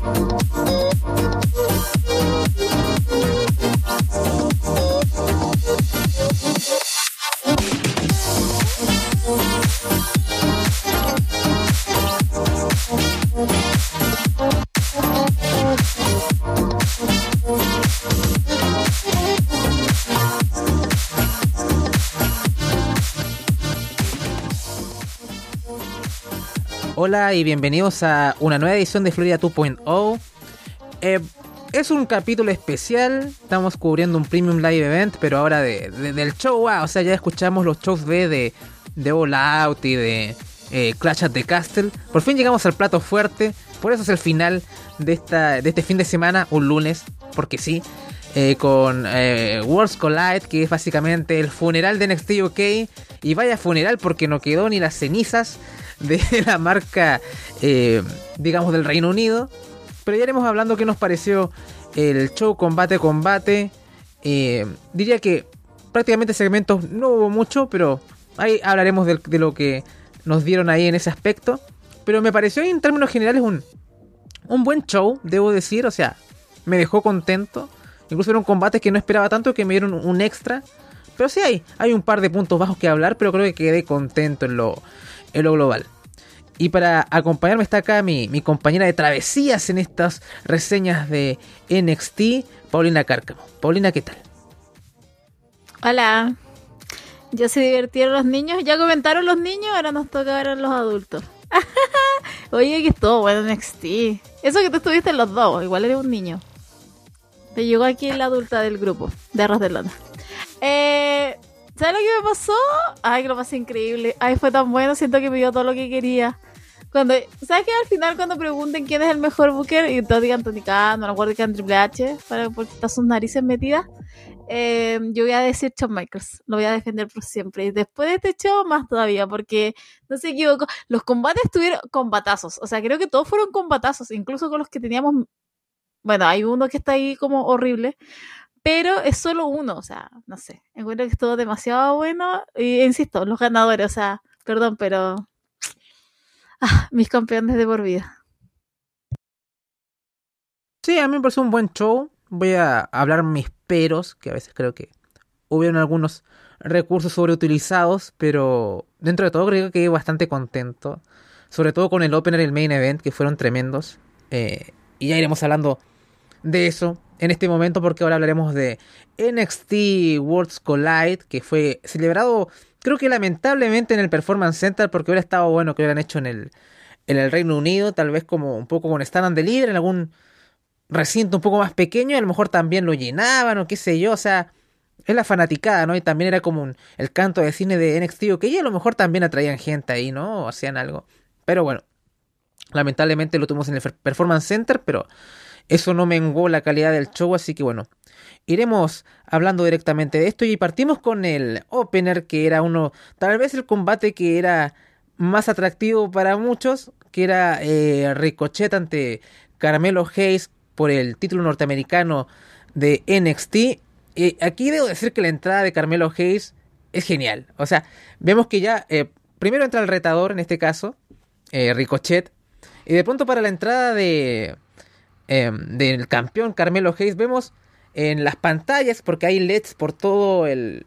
Bye. Hola y bienvenidos a una nueva edición de Florida 2.0. Eh, es un capítulo especial, estamos cubriendo un Premium Live Event, pero ahora de, del show, o sea, ya escuchamos los shows B de, de All Out y de eh, Clash at the Castle. Por fin llegamos al plato fuerte, por eso es el final de, esta, de este fin de semana, un lunes, porque sí. Eh, con eh, Worlds Collide, que es básicamente el funeral de NXT UK. Y vaya funeral porque no quedó ni las cenizas de la marca, eh, digamos, del Reino Unido. Pero ya iremos hablando qué nos pareció el show combate combate. Eh, diría que prácticamente segmentos no hubo mucho, pero ahí hablaremos de, lo que nos dieron ahí en ese aspecto. Pero me pareció en términos generales un, un buen show, debo decir. O sea, me dejó contento. Incluso un combate que no esperaba tanto, que me dieron un extra. Pero sí hay, hay un par de puntos bajos que hablar, pero creo que quedé contento en lo, en lo global. Y para acompañarme está acá mi, compañera de travesías en estas reseñas de NXT, Paulina Cárcamo. Paulina, ¿qué tal? Hola. Ya se divirtieron los niños, ya comentaron los niños, ahora nos toca ver a los adultos. Oye, que todo bueno NXT. Eso que tú estuviste en los dos, igual eres un niño. Te llegó aquí la adulta del grupo de Arroz de Lona. Eh, ¿Sabes lo que me pasó? Ay, que lo pasé increíble. Ay, fue tan bueno, siento que me dio todo lo que quería. Cuando, ¿Sabes que al final cuando pregunten quién es el mejor Booker y todos digan Tony Khan, no recuerdo que Triple H, para, porque está sus narices metidas, eh, yo voy a decir Shawn Michaels, lo voy a defender por siempre. Y después de este show, más todavía, porque no se equivoco, los combates tuvieron combatazos, o sea, creo que todos fueron combatazos, incluso con los que teníamos, bueno, hay uno que está ahí como horrible, pero es solo uno, o sea, no sé, encuentro que estuvo demasiado bueno y insisto, los ganadores, o sea, perdón, pero ah, mis campeones de por vida. Sí, a mí me pareció un buen show. Voy a hablar mis peros, que a veces creo que hubieron algunos recursos sobreutilizados, pero dentro de todo creo que quedé bastante contento. Sobre todo con el opener y el main event, que fueron tremendos. Eh, y ya iremos hablando de eso en este momento porque ahora hablaremos de NXT Worlds Collide que fue celebrado creo que lamentablemente en el Performance Center porque hubiera estado bueno que hubieran hecho en el, en el Reino Unido, tal vez como un poco con stand de líder en algún recinto un poco más pequeño y a lo mejor también lo llenaban o qué sé yo, o sea, es la fanaticada, ¿no? Y también era como el canto de cine de NXT que y a lo mejor también atraían gente ahí, ¿no? O hacían algo. Pero bueno, lamentablemente lo tuvimos en el Performance Center, pero eso no menguó la calidad del show, así que bueno, iremos hablando directamente de esto y partimos con el opener que era uno, tal vez el combate que era más atractivo para muchos, que era eh, Ricochet ante Carmelo Hayes por el título norteamericano de NXT. Y aquí debo decir que la entrada de Carmelo Hayes es genial. O sea, vemos que ya eh, primero entra el retador, en este caso, eh, Ricochet, y de pronto para la entrada de Em, del campeón Carmelo Hayes, vemos en las pantallas, porque hay LEDs por todo el,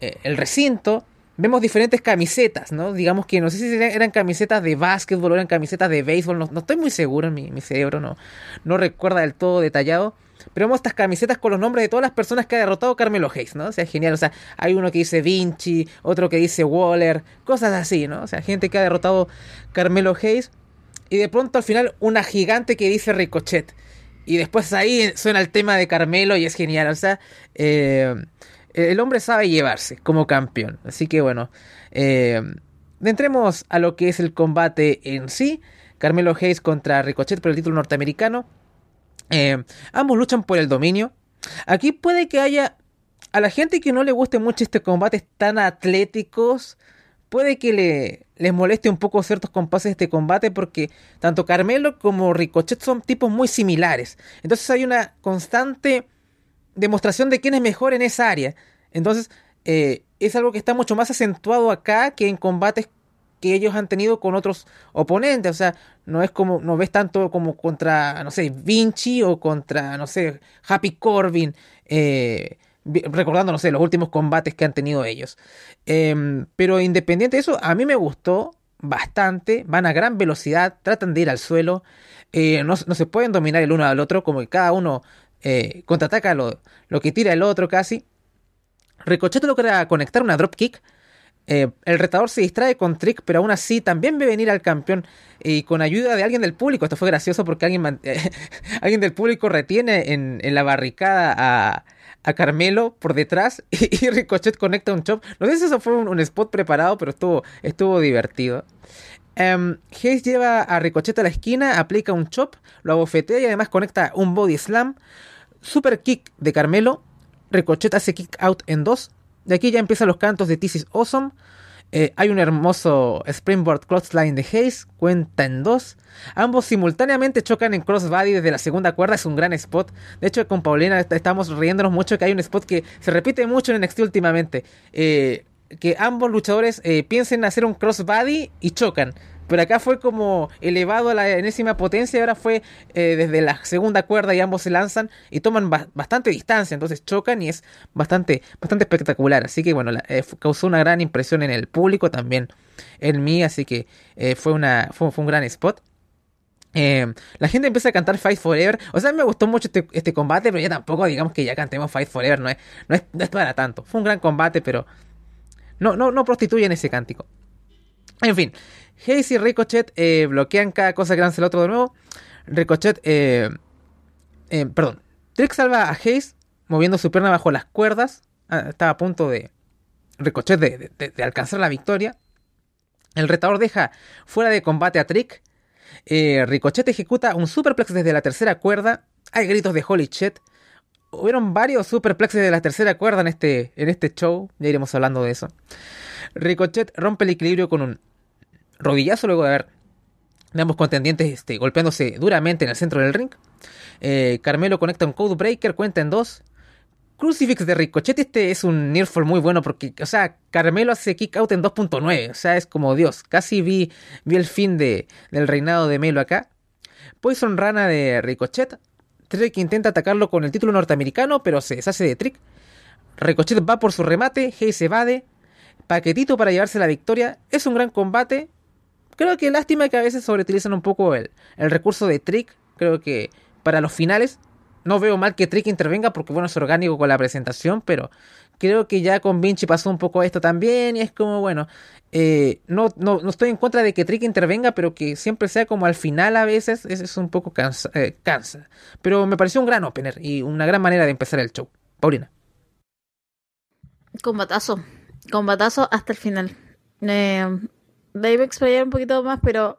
eh, el recinto, vemos diferentes camisetas, ¿no? Digamos que no sé si eran, camisetas de básquetbol o eran camisetas de béisbol, no, estoy muy seguro, mi, mi, cerebro no, no recuerda del todo detallado. Pero vemos estas camisetas con los nombres de todas las personas que ha derrotado Carmelo Hayes, ¿no? O sea, genial. O sea, hay uno que dice Vinci, otro que dice Waller, cosas así, ¿no? O sea, gente que ha derrotado Carmelo Hayes y de pronto al final una gigante que dice Ricochet. Y después ahí suena el tema de Carmelo y es genial. O sea, eh, el hombre sabe llevarse como campeón. Así que bueno, eh, entremos a lo que es el combate en sí. Carmelo Hayes contra Ricochet por el título norteamericano. Eh, ambos luchan por el dominio. Aquí puede que haya a la gente que no le guste mucho este combate tan atléticos puede que le, les moleste un poco ciertos compases de este combate porque tanto Carmelo como Ricochet son tipos muy similares. Entonces hay una constante demostración de quién es mejor en esa área. Entonces eh, es algo que está mucho más acentuado acá que en combates que ellos han tenido con otros oponentes. O sea, no es como, no ves tanto como contra, no sé, Vinci o contra, no sé, Happy Corbin. Eh, recordando, no sé, los últimos combates que han tenido ellos. Em, pero independiente de eso, a mí me gustó bastante, van a gran velocidad, tratan de ir al suelo, eh, no, se pueden dominar el uno al otro, como que cada uno eh, contraataca lo, lo, que tira el otro casi. Ricochet logra conectar una dropkick. Eh, el retador se distrae con Trick, pero aún así también ve venir al campeón y con ayuda de alguien del público. Esto fue gracioso porque alguien, alguien del público retiene en, en la barricada a, a Carmelo por detrás y, Ricochet conecta un chop. No sé si eso fue un, spot preparado, pero estuvo, estuvo divertido. Um, Hayes lleva a Ricochet a la esquina, aplica un chop, lo abofetea y además conecta un body slam. Super kick de Carmelo. Ricochet hace kick out en dos. De aquí ya empiezan los cantos de This is Awesome. Eh, hay un hermoso Springboard Crossline de Hayes, cuenta en dos. Ambos simultáneamente chocan en crossbody desde la segunda cuerda, es un gran spot. De hecho, con Paulina estamos riéndonos mucho que hay un spot que se repite mucho en NXT últimamente. Eh, que ambos luchadores eh, piensen hacer un crossbody y chocan. Pero acá fue como elevado a la enésima potencia y ahora fue eh, desde la segunda cuerda y ambos se lanzan y toman bastante distancia, entonces chocan y es bastante, bastante espectacular. Así que bueno, eh, causó una gran impresión en el público, también en mí, así que eh, fue, una, fue, un gran spot. la gente empieza a cantar Fight Forever. O sea, me gustó mucho este, este, combate, pero ya tampoco digamos que ya cantemos Fight Forever. No es, no, es, para tanto. Fue un gran combate, pero no, no, no prostituyen ese cántico. En fin, Hayes y Ricochet eh, bloquean cada cosa que lance el otro de nuevo. Ricochet, eh, eh, perdón, Trick salva a Hayes moviendo su pierna bajo las cuerdas. Ah, estaba a punto de Ricochet de, alcanzar la victoria. El retador deja fuera de combate a Trick. Ricochet ejecuta un superplex desde la tercera cuerda. Hay gritos de holy shit. Hubieron varios superplexes de la tercera cuerda en este, en este show. Ya iremos hablando de eso. Ricochet rompe el equilibrio con un rodillazo luego de haber de ambos contendientes este, golpeándose duramente en el centro del ring. Eh, Carmelo conecta un Code Breaker, cuenta en dos. Crucifix de Ricochet, este es un Nearfall muy bueno porque, o sea, Carmelo hace kick out en 2.9, o sea, es como Dios, casi vi, vi el fin de, del reinado de Melo acá. Poison Rana de Ricochet, Trick intenta atacarlo con el título norteamericano, pero se deshace de Trick. Ricochet va por su remate, Hayes se evade, paquetito para llevarse la victoria, es un gran combate, Creo que lástima que a veces sobreutilizan un poco el, el recurso de Trick. Creo que para los finales no veo mal que Trick intervenga porque bueno es orgánico con la presentación, pero creo que ya con Vinci pasó un poco esto también y es como bueno, eh, no, no, no, estoy en contra de que Trick intervenga, pero que siempre sea como al final a veces es, es un poco cansa, eh, cansa. Pero me pareció un gran opener y una gran manera de empezar el show. Paulina. Combatazo, combatazo hasta el final. Eh, de ahí me explayar un poquito más, pero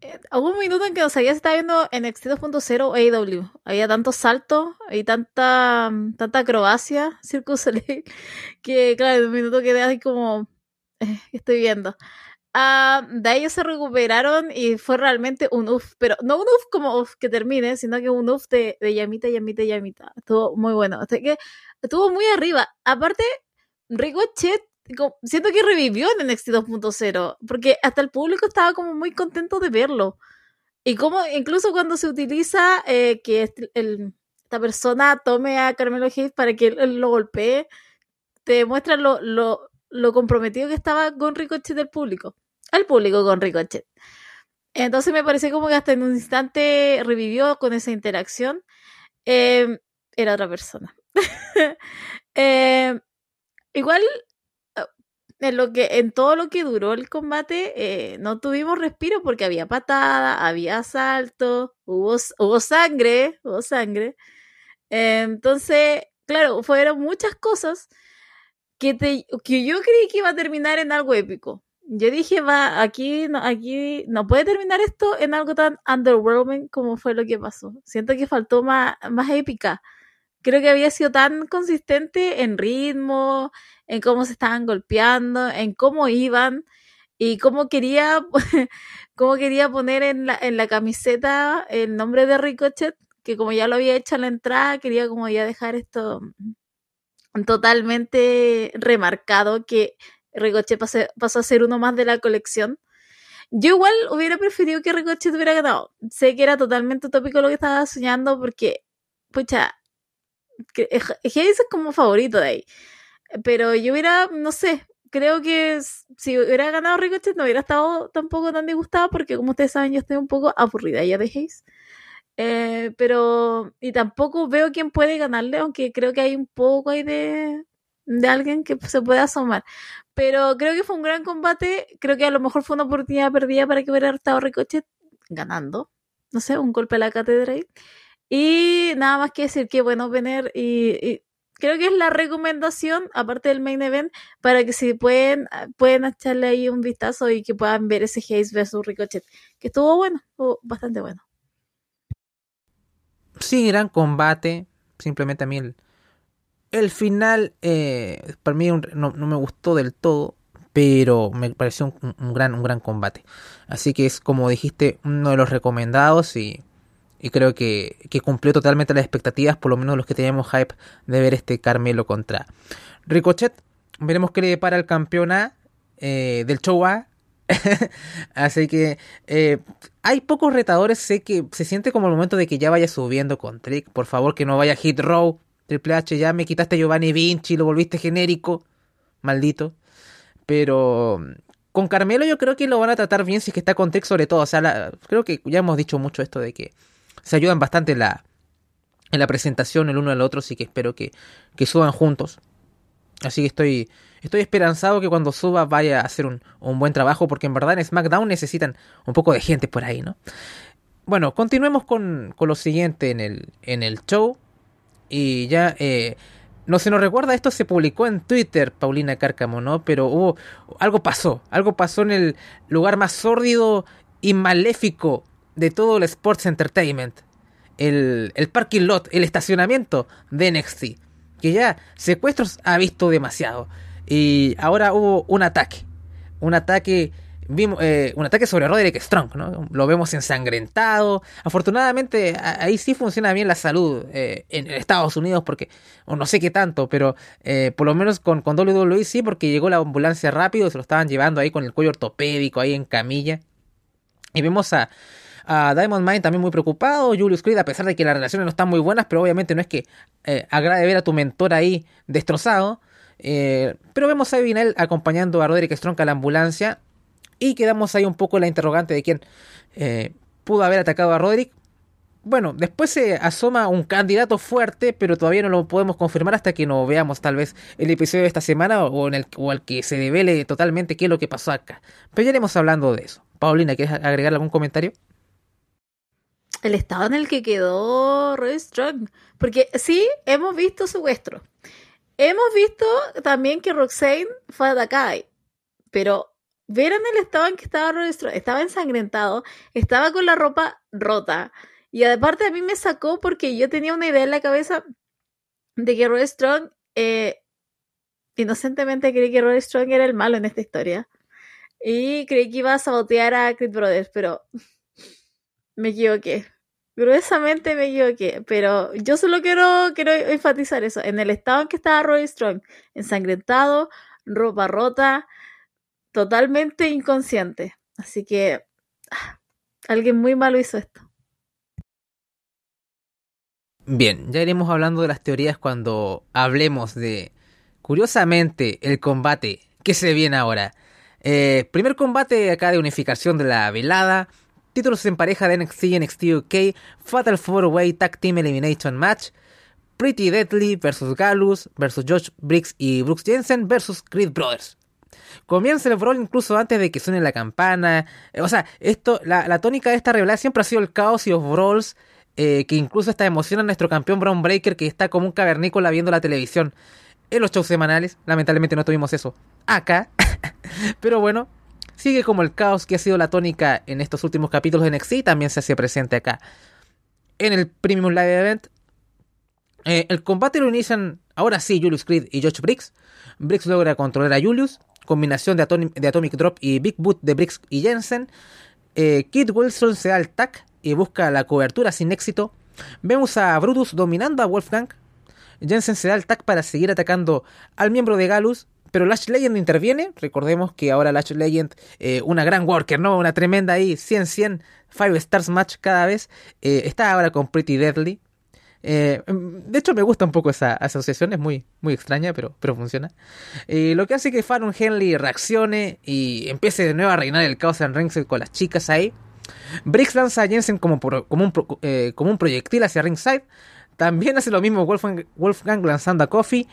eh, hubo un minuto en que no sabía si estaba viendo en NXT 2.0 o AEW. Había tantos saltos y tanta, tanta acrobacia, Circus que claro, en un minuto quedé así como, eh, estoy viendo. Uh, de ahí se recuperaron y fue realmente un uff, pero no un uff como uff que termine, sino que un uff de, de llamita, llamita, llamita. Estuvo muy bueno. Así que estuvo muy arriba. Aparte, Ricochet siento que revivió en NXT 2.0, porque hasta el público estaba como muy contento de verlo. Y como incluso cuando se utiliza eh, que esta persona tome a Carmelo Hayes para que él, lo golpee, te demuestra lo, lo, lo, comprometido que estaba con Ricochet del público. Al público con Ricochet. Entonces me parece como que hasta en un instante revivió con esa interacción. Em, era otra persona. Em, igual en lo que en todo lo que duró el combate eh, no tuvimos respiro porque había patada, había asalto, hubo, hubo sangre, hubo sangre. entonces, claro, fueron muchas cosas que, te, que yo creí que iba a terminar en algo épico. Yo dije, va, aquí no, aquí no puede terminar esto en algo tan underwhelming como fue lo que pasó. Siento que faltó más, más épica creo que había sido tan consistente en ritmo, en cómo se estaban golpeando, en cómo iban y cómo quería, cómo quería poner en la, en la camiseta el nombre de Ricochet, que como ya lo había hecho en la entrada, quería como ya dejar esto totalmente remarcado que Ricochet pasó a ser uno más de la colección. Yo igual hubiera preferido que Ricochet hubiera ganado. Sé que era totalmente utópico lo que estaba soñando porque, pucha, Hayes es como favorito de ahí. Pero yo hubiera, no sé, creo que si hubiera ganado Ricochet no hubiera estado tampoco tan disgustado porque como ustedes saben yo estoy un poco aburrida ya de Hayes. Eh, pero, y tampoco veo quién puede ganarle, aunque creo que hay un poco ahí de, de alguien que se puede asomar. Pero creo que fue un gran combate. Creo que a lo mejor fue una oportunidad perdida para que hubiera estado Ricochet ganando. No sé, un golpe a la cátedra ahí. Y nada más que decir que bueno venir y, creo que es la recomendación, aparte del main event, para que si pueden, pueden echarle ahí un vistazo y que puedan ver ese Hayes versus Ricochet, que estuvo bueno, estuvo bastante bueno. Sí, gran combate. Simplemente a mí el, el final, eh, para mí no, me gustó del todo, pero me pareció un, gran, un gran combate. Así que es, como dijiste, uno de los recomendados y, y creo que, que, cumplió totalmente las expectativas, por lo menos los que teníamos hype de ver este Carmelo contra Ricochet. Veremos qué le depara el campeón A eh, del show A. Así que eh, hay pocos retadores, sé que se siente como el momento de que ya vaya subiendo con Trick. Por favor, que no vaya Hit Row Triple H, ya me quitaste Giovanni Vinci, lo volviste genérico. Maldito. Pero con Carmelo yo creo que lo van a tratar bien si es que está con Tech sobre todo. O sea, creo que ya hemos dicho mucho esto de que se ayudan bastante en la, en la presentación el uno al otro, así que espero que, que suban juntos. Así que estoy, estoy esperanzado que cuando suba vaya a hacer un, un, buen trabajo, porque en verdad en SmackDown necesitan un poco de gente por ahí, ¿no? Bueno, continuemos con, con lo siguiente en el, en el show. Y ya, eh, no se nos recuerda, esto se publicó en Twitter, Paulina Cárcamo, ¿no? Pero hubo, algo pasó, algo pasó en el lugar más sórdido y maléfico de todo el Sports Entertainment. El, el parking lot, el estacionamiento de NXT. Que ya secuestros ha visto demasiado. Y ahora hubo un ataque. Un ataque vimos eh, un ataque sobre Roderick Strong, ¿no? Lo vemos ensangrentado. Afortunadamente, ahí sí funciona bien la salud eh, en Estados Unidos, porque, o no sé qué tanto, pero eh, por lo menos con, con WWE sí, porque llegó la ambulancia rápido, se lo estaban llevando ahí con el cuello ortopédico, ahí en camilla. Y vemos a, a Diamond Mine también muy preocupado, Julius Creed, a pesar de que las relaciones no están muy buenas, pero obviamente no es que agrade ver a tu mentor ahí destrozado. pero vemos a Vinel acompañando a Roderick Strong a la ambulancia y quedamos ahí un poco la interrogante de quién eh, pudo haber atacado a Roderick. Bueno, después se asoma un candidato fuerte, pero todavía no lo podemos confirmar hasta que no veamos tal vez el episodio de esta semana o, en el, o al que se revele totalmente qué es lo que pasó acá. Pero ya iremos hablando de eso. Paulina, ¿quieres agregar algún comentario? El estado en el que quedó Roderick Strong. Porque sí, hemos visto su vuestro. Hemos visto también que Roxane fue atacada. Pero Vieron el estado en que estaba Roderick Estaba ensangrentado, estaba con la ropa rota. Y aparte a mí me sacó porque yo tenía una idea en la cabeza de que Roderick Strong, eh, inocentemente creí que Roderick Strong era el malo en esta historia. Y creí que iba a sabotear a Creed Brothers, pero me equivoqué. Gruesamente me equivoqué, pero yo solo quiero, quiero enfatizar eso. En el estado en que estaba Roderick Strong, ensangrentado, ropa rota, totalmente inconsciente. Así que ah, alguien muy malo hizo esto. Bien, ya iremos hablando de las teorías cuando hablemos de, curiosamente, el combate que se viene ahora. Eh, primer combate acá de unificación de la velada. Títulos en pareja de NXT y NXT UK. Fatal 4-Way Tag Team Elimination Match. Pretty Deadly versus Gallus versus Josh Briggs y Brooks Jensen versus Creed Brothers. Comienza el brawl incluso antes de que suene la campana. Eh, o sea, esto, la, tónica de esta revelación siempre ha sido el caos y los brawls. Eh, que incluso está emociona a nuestro campeón Brown Breaker que está como un cavernícola viendo la televisión en los shows semanales. Lamentablemente no tuvimos eso acá. Pero bueno, sigue como el caos que ha sido la tónica en estos últimos capítulos de NXT también se hace presente acá. En el Premium Live Event, eh, el combate lo inician ahora sí Julius Creed y Josh Briggs. Briggs logra controlar a Julius, combinación de, Atomic Drop y Big Boot de Briggs y Jensen. Eh, Kid Wilson se da el tac y busca la cobertura sin éxito. Vemos a Brutus dominando a Wolfgang. Jensen se da el tac para seguir atacando al miembro de Galus. Pero Lash Legend interviene. Recordemos que ahora Lash Legend, eh, una gran worker, ¿no? Una tremenda ahí, 100-100, 5 stars match cada vez. Eh, está ahora con Pretty Deadly. Eh, de hecho, me gusta un poco esa asociación, es muy, muy extraña, pero, pero funciona. lo que hace que Fallon Henley reaccione y empiece de nuevo a reinar el caos en Ringside con las chicas ahí. Briggs lanza a Jensen como, como, un, como un proyectil hacia Ringside. También hace lo mismo Wolfgang, Wolfgang lanzando a Coffee.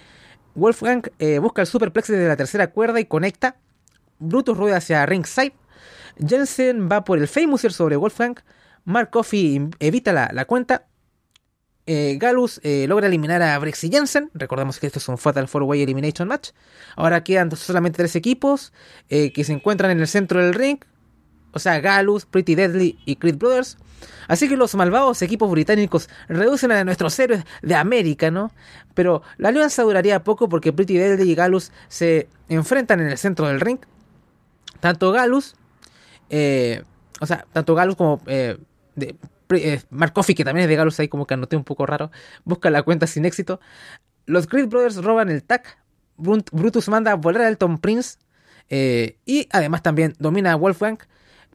Wolfgang eh, busca el superplex desde la tercera cuerda y conecta. Brutus rueda hacia ringside. Jensen va por el Famouser sobre Wolfgang. Mark Coffey evita la, cuenta. Eh, Galus eh, logra eliminar a Brix y Jensen. Recordemos que esto es un Fatal 4-Way Elimination Match. Ahora quedan solamente tres equipos que se encuentran en el centro del ring. O sea, Galus, Pretty Deadly y Creed Brothers. Así que los malvados equipos británicos reducen a nuestros héroes de América, ¿no? Pero la alianza duraría poco porque Pretty Deadly y Galus se enfrentan en el centro del ring. Tanto Galus, eh, o sea, tanto Galus como eh, eh, que también es de Galus, ahí como que anoté un poco raro, busca la cuenta sin éxito. Los Creed Brothers roban el tag. Brutus manda a volar a Elton Prince. y además también domina a Wolfgang.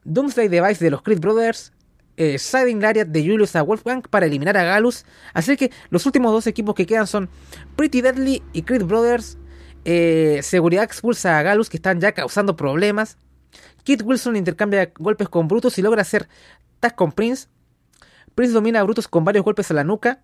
Doomsday Device de los Creed Brothers eh, Lariat de Julius a Wolfgang para eliminar a Galus. Así que los últimos dos equipos que quedan son Pretty Deadly y Creed Brothers. Eh, seguridad expulsa a Galus que están ya causando problemas. Kit Wilson intercambia golpes con Brutus y logra hacer tag con Prince. Prince domina a Brutus con varios golpes a la nuca.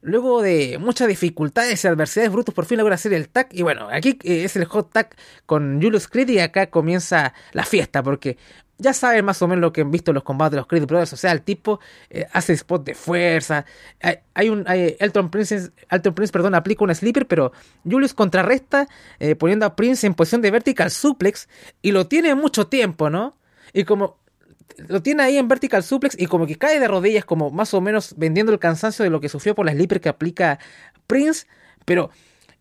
Luego de muchas dificultades y adversidades, Brutus por fin logra hacer el tag. Y bueno, aquí eh, es el hot tag con Julius Creed y acá comienza la fiesta porque ya saben más o menos lo que han visto en los combates de los Creed Brothers. O sea, el tipo eh, hace spot de fuerza. Hay, un. Elton Prince, Elton Prince perdón, aplica un sleeper, pero Julius contrarresta eh, poniendo a Prince en posición de vertical suplex. Y lo tiene mucho tiempo, ¿no? Y como. Lo tiene ahí en vertical suplex y como que cae de rodillas, como más o menos vendiendo el cansancio de lo que sufrió por la sleeper que aplica Prince. Pero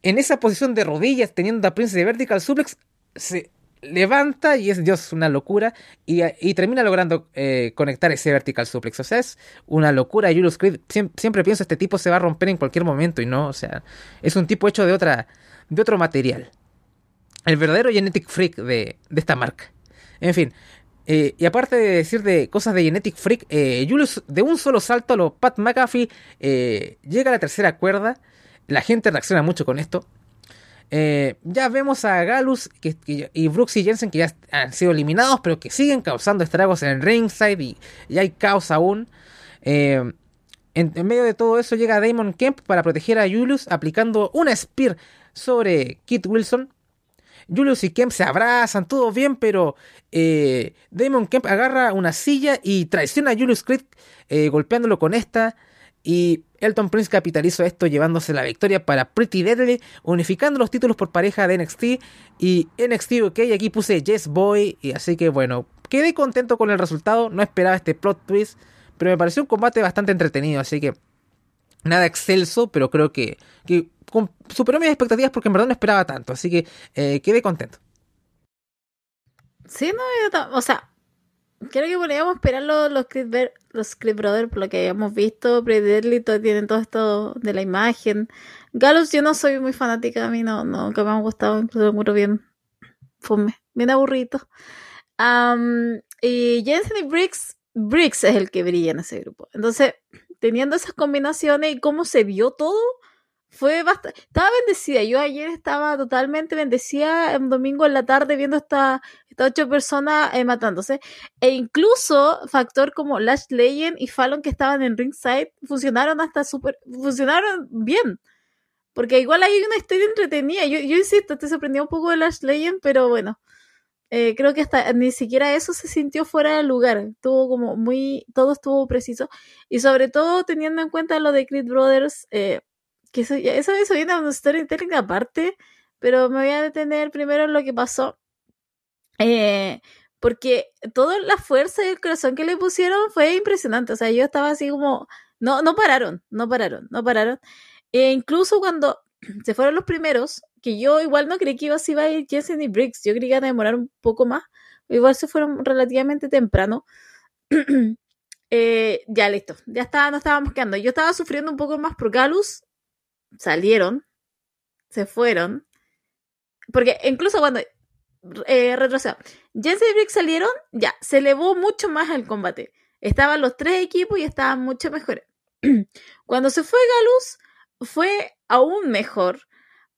en esa posición de rodillas, teniendo a Prince de vertical suplex, se levanta y es Dios, una locura. Y, termina logrando eh, conectar ese vertical suplex. O sea, es una locura. Julius Creed, siempre, pienso, este tipo se va a romper en cualquier momento. Y no, o sea, es un tipo hecho de, otra, de otro material. El verdadero Genetic Freak de, esta marca. En fin. Eh, y aparte de decir de cosas de Genetic Freak, eh, Julius de un solo salto a lo Pat McAfee llega a la tercera cuerda. La gente reacciona mucho con esto. Eh, ya vemos a Galus y Brooks y Jensen que ya han sido eliminados, pero que siguen causando estragos en el ringside y, hay caos aún. Eh, en, medio de todo eso llega Damon Kemp para proteger a Julius aplicando una spear sobre Kit Wilson. Julius y Kemp se abrazan, todo bien, pero eh, Damon Kemp agarra una silla y traiciona a Julius Creed golpeándolo con esta. Y Elton Prince capitalizó esto llevándose la victoria para Pretty Deadly, unificando los títulos por pareja de NXT y NXT. Y aquí puse Yes Boy, y así que bueno, quedé contento con el resultado. No esperaba este plot twist, pero me pareció un combate bastante entretenido. Así que nada excelso, pero creo que, superó mis expectativas porque en verdad no esperaba tanto. Así que eh, quedé contento. Sí, no, o sea, creo que podríamos esperar los, los, los Brothers, por lo que habíamos visto. Predator todo, tienen todo esto de la imagen. Galus, yo no soy muy fanática, a mí no, no, que me han gustado, incluso me bien fome, bien aburrido. y Jensen y Briggs, Briggs es el que brilla en ese grupo. Entonces, teniendo esas combinaciones y cómo se vio todo, fue bastante. Estaba bendecida. Yo ayer estaba totalmente bendecida un domingo en la tarde viendo esta, estas ocho personas eh, matándose. E incluso factor como Lash Legend y Fallon que estaban en ringside funcionaron hasta súper. funcionaron bien. Porque igual hay una historia entretenida. Yo, yo insisto, te sorprendió un poco de Lash pero bueno. Eh, creo que hasta ni siquiera eso se sintió fuera de lugar. Estuvo como muy. Todo estuvo preciso. Y sobre todo teniendo en cuenta lo de Creed Brothers. Eh, que eso, eso, eso viene a una storytelling aparte, pero me voy a detener primero en lo que pasó. Eh, porque toda la fuerza y el corazón que le pusieron fue impresionante. O sea, yo estaba así como, no, no pararon, no pararon, no pararon. E incluso cuando se fueron los primeros, que yo igual no creí que iba, a ir Jensen y Briggs, yo creí que iba a demorar un poco más, igual se fueron relativamente temprano. eh, ya listo, ya estaba, no estábamos quedando. Yo estaba sufriendo un poco más por Galus salieron, se fueron. porque incluso cuando eh, retrocedo, Jensen y Brick salieron, ya, se elevó mucho más el combate. Estaban los tres equipos y estaban mucho mejores. Cuando se fue Galus, fue aún mejor.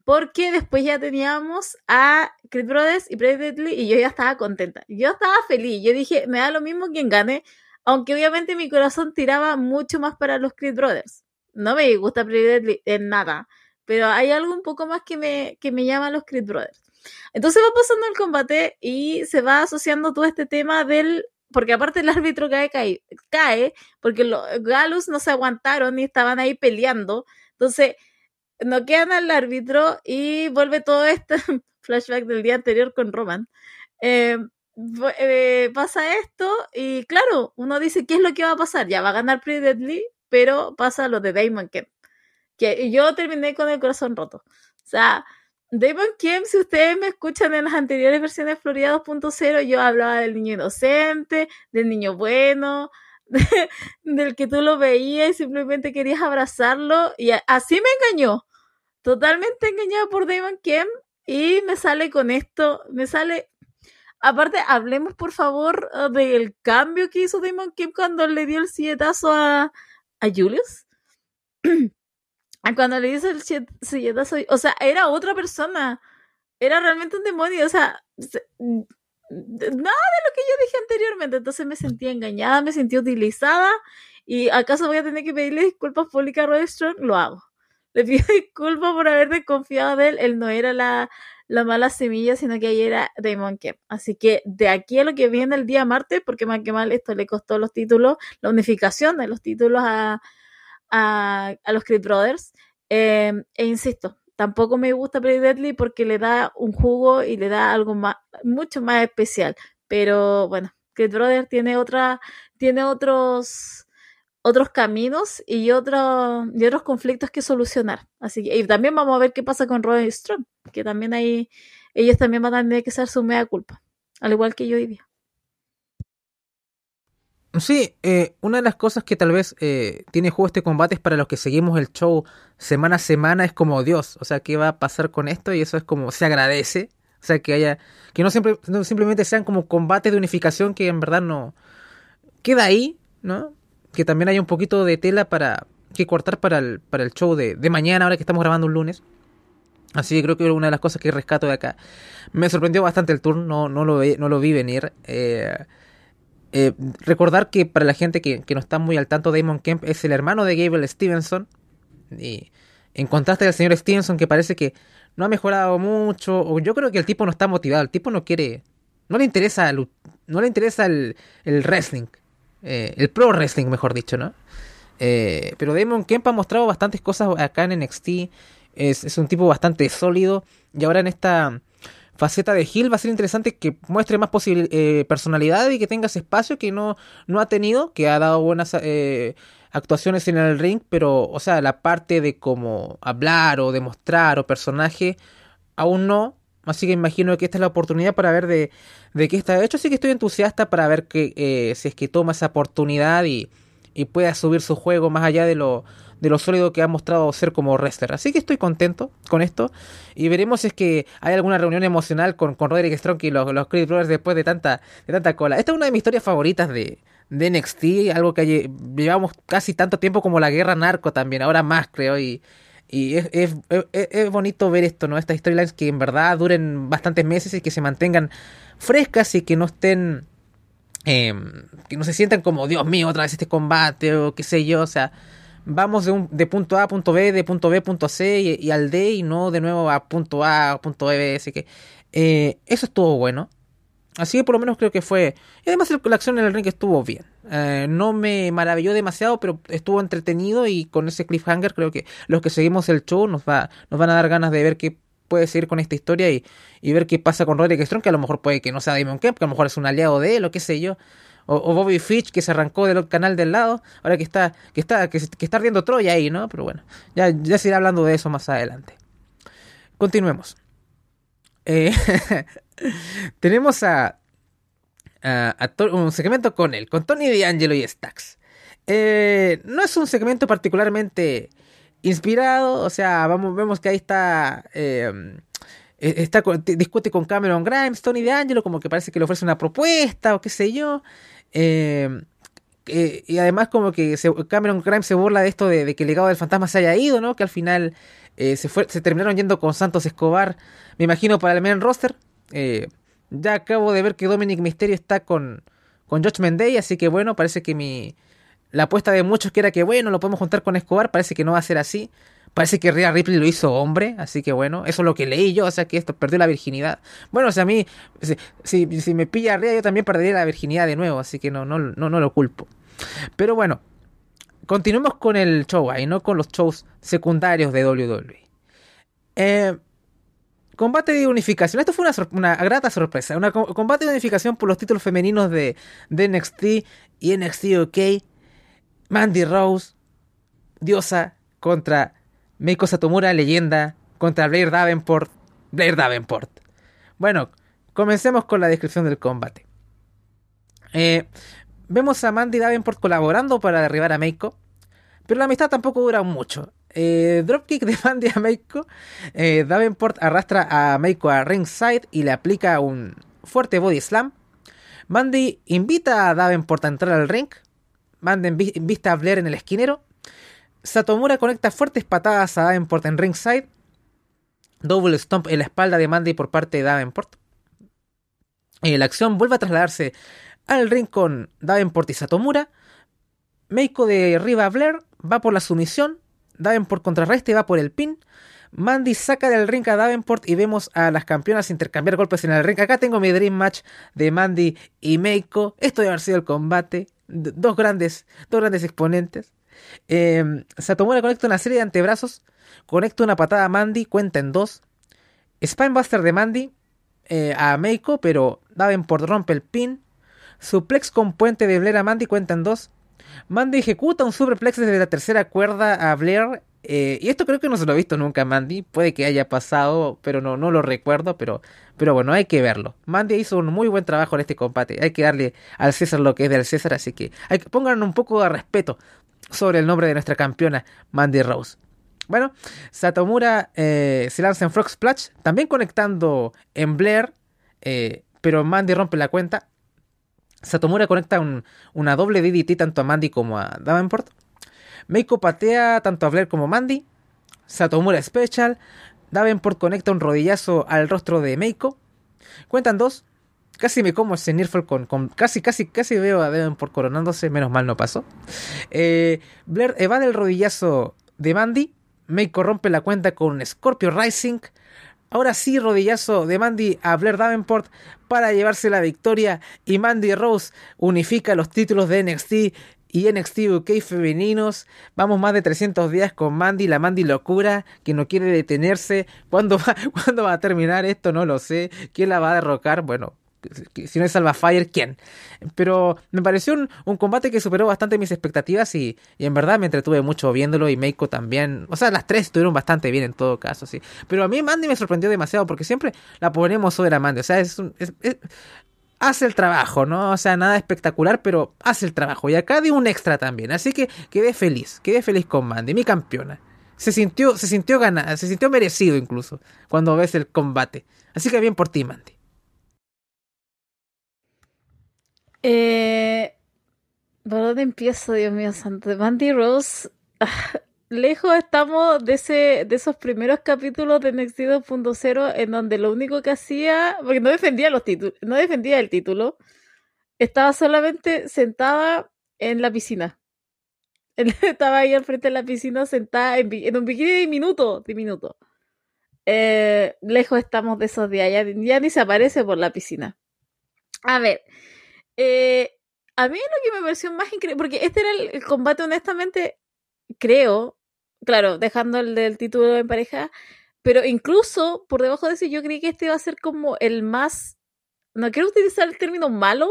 Porque después ya teníamos a Creed Brothers y Predately y yo ya estaba contenta. Yo estaba feliz. Yo dije, me da lo mismo quien gane. Aunque obviamente mi corazón tiraba mucho más para los Creed Brothers. No me gusta Predately en nada. Pero hay algo un poco más que me, que me llama los Creed Brothers. Entonces va pasando el combate y se va asociando todo este tema del porque aparte el árbitro cae, cae, cae porque los Galus no se aguantaron y estaban ahí peleando. Entonces, no quedan al árbitro y vuelve todo este flashback del día anterior con Roman. Eh, eh, pasa esto y claro, uno dice, ¿qué es lo que va a pasar? Ya va a ganar Pretty Deadly, pero pasa lo de Damon Kemp. Que yo terminé con el corazón roto. O sea, Damon Kemp, si ustedes me escuchan en las anteriores versiones de Florida 2.0, yo hablaba del niño inocente, del niño bueno, del que tú lo veías y simplemente querías abrazarlo. Y así me engañó. Totalmente engañado por Damon Kemp. Y me sale con esto, me sale... Aparte, hablemos por favor del cambio que hizo Damon Kemp cuando le dio el silletazo a, a Julius. cuando le hizo el silletazo, o sea, era otra persona. Era realmente un demonio, o sea, nada de lo que yo dije anteriormente. Entonces me sentí engañada, me sentí utilizada. ¿Y acaso voy a tener que pedirle disculpas públicas a Roy Strong? Lo hago. Le pido disculpas por haber desconfiado de él. Él no era la, la mala semilla, sino que ahí era Damon Kemp. Así que de aquí a lo que viene el día martes, porque más que mal esto le costó los títulos, la unificación de los títulos a, a, los Creed Brothers. Em, e insisto, tampoco me gusta Pretty Deadly porque le da un jugo y le da algo más, mucho más especial. Pero bueno, Creed Brothers tiene otra, tiene otros otros caminos y, otros y otros conflictos que solucionar. Así que y también vamos a ver qué pasa con Robin Strong, que también ahí ellos también van a tener que ser su mea culpa, al igual que yo hoy día. Sí, eh, una de las cosas que tal vez eh, tiene juego este combate es para los que seguimos el show semana a semana es como Dios, o sea, ¿qué va a pasar con esto? Y eso es como se agradece, o sea, que haya, que no, siempre, no simplemente sean como combates de unificación que en verdad no queda ahí, ¿no? Que también haya un poquito de tela para que cortar para el, para el show de, de mañana, ahora que estamos grabando un lunes. Así que creo que una de las cosas que rescato de acá. Me sorprendió bastante el turno, no, no, lo, no lo vi venir. Eh, eh, recordar que para la gente que, no está muy al tanto, Damon Kemp es el hermano de Gable Stevenson. Y en contraste al señor Stevenson, que parece que no ha mejorado mucho, o yo creo que el tipo no está motivado, el tipo no quiere, no le interesa, no le interesa el, el wrestling, eh, el pro wrestling, mejor dicho, ¿no? Eh, pero Damon Kemp ha mostrado bastantes cosas acá en NXT, es, un tipo bastante sólido, y ahora en esta faceta de Hill va a ser interesante que muestre más eh, personalidad y que tenga ese espacio que no, no ha tenido, que ha dado buenas eh, actuaciones en el ring, pero, o sea, la parte de cómo hablar o demostrar o personaje, aún no. Así que imagino que esta es la oportunidad para ver de, de qué está hecho. Así que estoy entusiasta para ver que, eh, si es que toma esa oportunidad y, y pueda subir su juego más allá de lo, de lo sólido que ha mostrado ser como wrestler. Así que estoy contento con esto. Y veremos si es que hay alguna reunión emocional con, con Roderick Strong y los, los Creed Brothers después de tanta, de tanta cola. Esta es una de mis historias favoritas de, de NXT, algo que llevamos casi tanto tiempo como la guerra narco también, ahora más creo, y, y es, es, es, bonito ver esto, ¿no? Estas storylines que en verdad duren bastantes meses y que se mantengan frescas y que no estén, em, que no se sientan como, Dios mío, otra vez este combate o qué sé yo, o sea, vamos de, un, de punto A a punto B, de punto B a punto C y, al D y no de nuevo a punto A punto B. Así que eh, eso estuvo bueno. Así que por lo menos creo que fue... Y además la acción en el ring estuvo bien. Eh, no me maravilló demasiado, pero estuvo entretenido y con ese cliffhanger creo que los que seguimos el show nos, va, nos van a dar ganas de ver qué puede seguir con esta historia y, y ver qué pasa con Roderick Strong, que a lo mejor puede que no sea Damon Kemp, que a lo mejor es un aliado de él o qué sé yo o, Bobby Fitch que se arrancó del canal del lado, ahora que está, que está, que, está ardiendo Troya ahí, ¿no? Pero bueno, ya, ya se irá hablando de eso más adelante. Continuemos. Eh, tenemos a, un segmento con él, con Tony D'Angelo y Stax. Eh, no es un segmento particularmente inspirado, o sea, vemos que ahí está eh, está discute con Cameron Grimes, Tony DeAngelo, como que parece que le ofrece una propuesta o qué sé yo. Eh, eh, y además como que Cameron Grimes se burla de esto de, que el legado del fantasma se haya ido, ¿no? Que al final se, fue, se terminaron yendo con Santos Escobar, me imagino, para el main roster. ya acabo de ver que Dominic Mysterio está con, con George Mendey, así que bueno, parece que mi... La apuesta de muchos que era que bueno, lo podemos juntar con Escobar, parece que no va a ser así. Parece que Rhea Ripley lo hizo hombre, así que bueno, eso es lo que leí yo, o sea que esto perdió la virginidad. Bueno, o sea, a mí, si, si, me pilla Rhea, yo también perdería la virginidad de nuevo, así que no, no, no, no lo culpo. Pero bueno, continuemos con el show ahí, no con los shows secundarios de WWE. Eh, combate de unificación. Esto fue una, grata sorpresa. Combate de unificación por los títulos femeninos de, de NXT y NXT UK. Mandy Rose, diosa, contra Meiko Satomura, leyenda, contra Blair Davenport. Blair Davenport. Bueno, comencemos con la descripción del combate. Eh, vemos a Mandy Davenport colaborando para derribar a Meiko, pero la amistad tampoco dura mucho. Eh, dropkick de Mandy a Meiko. Eh, Davenport arrastra a Meiko a ringside y le aplica un fuerte body slam. Mandy invita a Davenport a entrar al ring. Mandy invita a Blair en el esquinero. Satomura conecta fuertes patadas a Davenport en ringside. Double stomp en la espalda de Mandy por parte de Davenport. Eh, la acción vuelve a trasladarse al ring con Davenport y Satomura. Meiko de Riva Blair va por la sumisión. Davenport contrarresta y va por el pin. Mandy saca del ring a Davenport y vemos a las campeonas intercambiar golpes en el ring. Acá tengo mi dream match de Mandy y Meiko. Esto debe haber sido el combate. Dos grandes, dos grandes exponentes. Eh, Satomura conecta una serie de antebrazos, conecta una patada a Mandy, cuenta en dos. Spinebuster de Mandy eh, a Meiko, pero Davenport rompe el pin. Suplex con puente de Blair a Mandy, cuenta en dos. Mandy ejecuta un superplex desde la tercera cuerda a Blair. Eh, y esto creo que no se lo he visto nunca Mandy. Puede que haya pasado, pero no, no lo recuerdo. Pero, pero bueno, hay que verlo. Mandy hizo un muy buen trabajo en este combate. Hay que darle al César lo que es del César. Así que hay que pongan un poco de respeto sobre el nombre de nuestra campeona, Mandy Rose. Bueno, Satomura eh, se lanza en Frog Splash, también conectando en Blair, eh, pero Mandy rompe la cuenta. Satomura conecta una doble DDT tanto a Mandy como a Davenport. Meiko patea tanto a Blair como a Mandy. Satomura Special. Davenport conecta un rodillazo al rostro de Meiko. Cuentan dos. Casi me como ese Nirfel con, Casi, casi, casi veo a Davenport coronándose. Menos mal no pasó. Eh, Blair evade el rodillazo de Mandy. Meiko rompe la cuenta con Scorpio Rising. Ahora sí, rodillazo de Mandy a Blair Davenport para llevarse la victoria y Mandy Rose unifica los títulos de NXT y NXT UK femeninos. Vamos más de 300 días con Mandy, la Mandy locura que no quiere detenerse. ¿Cuándo va, ¿Cuándo va a terminar esto? No lo sé. ¿Quién la va a derrocar? Bueno, si no es Fire, ¿quién? Pero me pareció un, combate que superó bastante mis expectativas y, en verdad me entretuve mucho viéndolo y Meiko también. O sea, las tres estuvieron bastante bien en todo caso, sí. Pero a mí Mandy me sorprendió demasiado porque siempre la ponemos sobre a Mandy. O sea, es, hace el trabajo, ¿no? O sea, nada espectacular, pero hace el trabajo. Y acá dio un extra también. Así que quedé feliz, quedé feliz con Mandy, mi campeona. Se sintió, se sintió ganada, se sintió merecido incluso cuando ves el combate. Así que bien por ti, Mandy. Eh, ¿Por dónde empiezo, Dios mío santo? Mandy Rose. lejos estamos de ese de esos primeros capítulos de NXT 2.0 en donde lo único que hacía, porque no defendía los títulos, no defendía el título, estaba solamente sentada en la piscina. estaba ahí al frente de la piscina sentada en, un bikini diminuto, diminuto. Eh, lejos estamos de esos días, ya ni se aparece por la piscina. A ver, eh, a mí lo que me pareció más increíble, porque este era el, combate, honestamente, creo, claro, dejando el del título en pareja, pero incluso por debajo de eso yo creí que este iba a ser como el más, no quiero utilizar el término malo,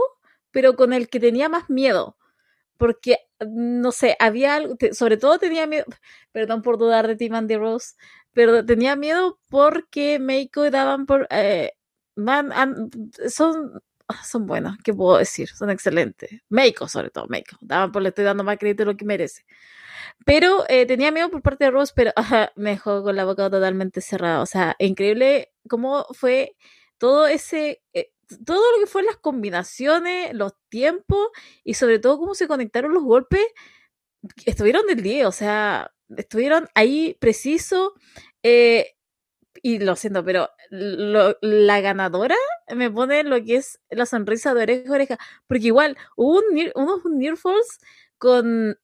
pero con el que tenía más miedo. Porque, no sé, había algo, sobre todo tenía miedo, perdón por dudar de ti, Mandy Rose, pero tenía miedo porque Meiko y Davan por, eh, son Ah, son buenas, ¿qué puedo decir? Son excelentes. Meiko, sobre todo, Meiko. Le estoy dando más crédito de lo que merece. Pero eh, tenía miedo por parte de Rose, pero ajá, me dejó con la boca totalmente cerrada. O sea, increíble cómo fue todo ese, eh, todo lo que fue las combinaciones, los tiempos y sobre todo cómo se conectaron los golpes, estuvieron del día, o sea, estuvieron ahí preciso. Eh, y lo siento, pero la ganadora me pone lo que es la sonrisa de oreja a oreja. Porque igual hubo un, unos Near Falls con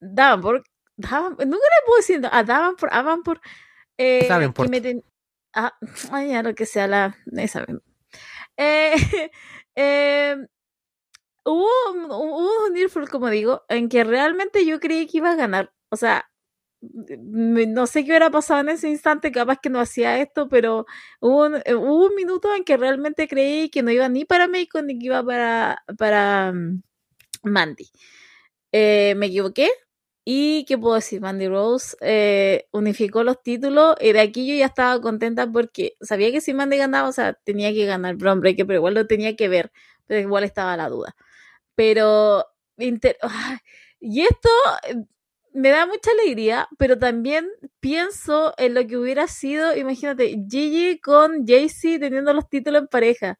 Davenport. nunca le puedo decir a Davenport, Davenport. Eh, Davenport. Que me ah, ya lo que sea la. Eh, eh, hubo, hubo un Near Falls, como digo, en que realmente yo creí que iba a ganar. O sea, no sé qué hubiera pasado en ese instante, capaz que no hacía esto, pero hubo un, eh, hubo un minuto en que realmente creí que no iba ni para México ni que iba para, para mm, Mandy. Eh, me equivoqué. Y qué puedo decir, Mandy Rose eh, unificó los títulos y de aquí yo ya estaba contenta porque sabía que si Mandy ganaba, o sea, tenía que ganar Brown Breaker, pero igual lo tenía que ver, pero igual estaba la duda. Pero, y esto me da mucha alegría, pero también pienso en lo que hubiera sido, imagínate, Gigi con Jaycee teniendo los títulos en pareja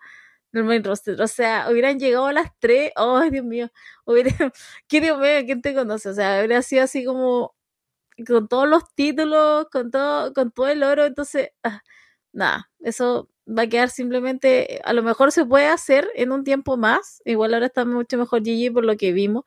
main roster. O sea, hubieran llegado a las tres. Oh, Dios mío. Hubiera... ¿Qué Dios mío? ¿Quién te conoce? O sea, hubiera sido así como con todos los títulos, con todo, con todo el oro. Entonces, ah, nada, eso va a quedar simplemente, a lo mejor se puede hacer en un tiempo más. Igual ahora está mucho mejor Gigi por lo que vimos.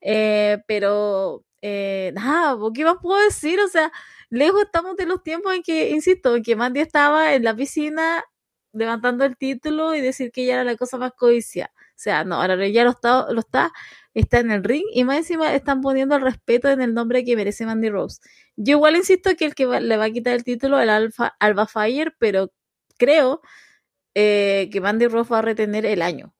Eh, pero eh, nada, ¿qué más puedo decir? O sea, lejos estamos de los tiempos en que, insisto, en que Mandy estaba en la piscina levantando el título y decir que ella era la cosa más codicia. O sea, no, ahora ya lo está, lo está, está en el ring y más encima están poniendo el respeto en el nombre que merece Mandy Rose. Yo igual insisto que el que le va a quitar el título el Alpha, Alba Fire, pero creo eh, que Mandy Rose va a retener el año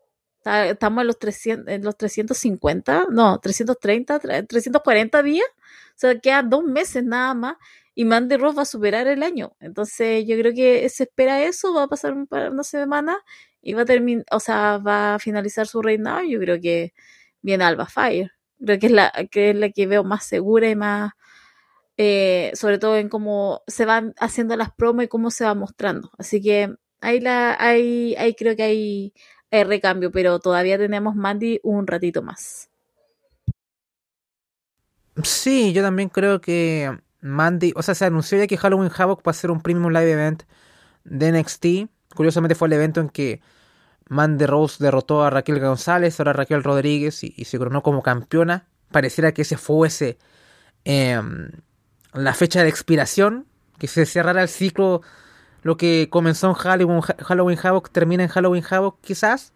estamos en los, 300, en los 350, no, 330, 340 días. O sea, quedan dos meses nada más y Mandy Ross va a superar el año. Entonces, yo creo que se espera eso, va a pasar un una semana y va a terminar, o sea, va a finalizar su reinado. Yo creo que viene Alba Fire. Creo que es la que es la que veo más segura y más eh, sobre todo en cómo se van haciendo las promos y cómo se va mostrando. Así que ahí la, ahí, ahí creo que hay, el recambio, pero todavía tenemos Mandy un ratito más. Sí, yo también creo que Mandy, o sea, se anunció ya que Halloween Havoc va a ser un premium live event de NXT. Curiosamente fue el evento en que Mandy Rose derrotó a Raquel González, ahora Raquel Rodríguez y, se coronó como campeona. Pareciera que ese fuese em, la fecha de expiración, que se cerrara el ciclo lo que comenzó en Halloween, Halloween Havoc termina en Halloween Havoc, quizás.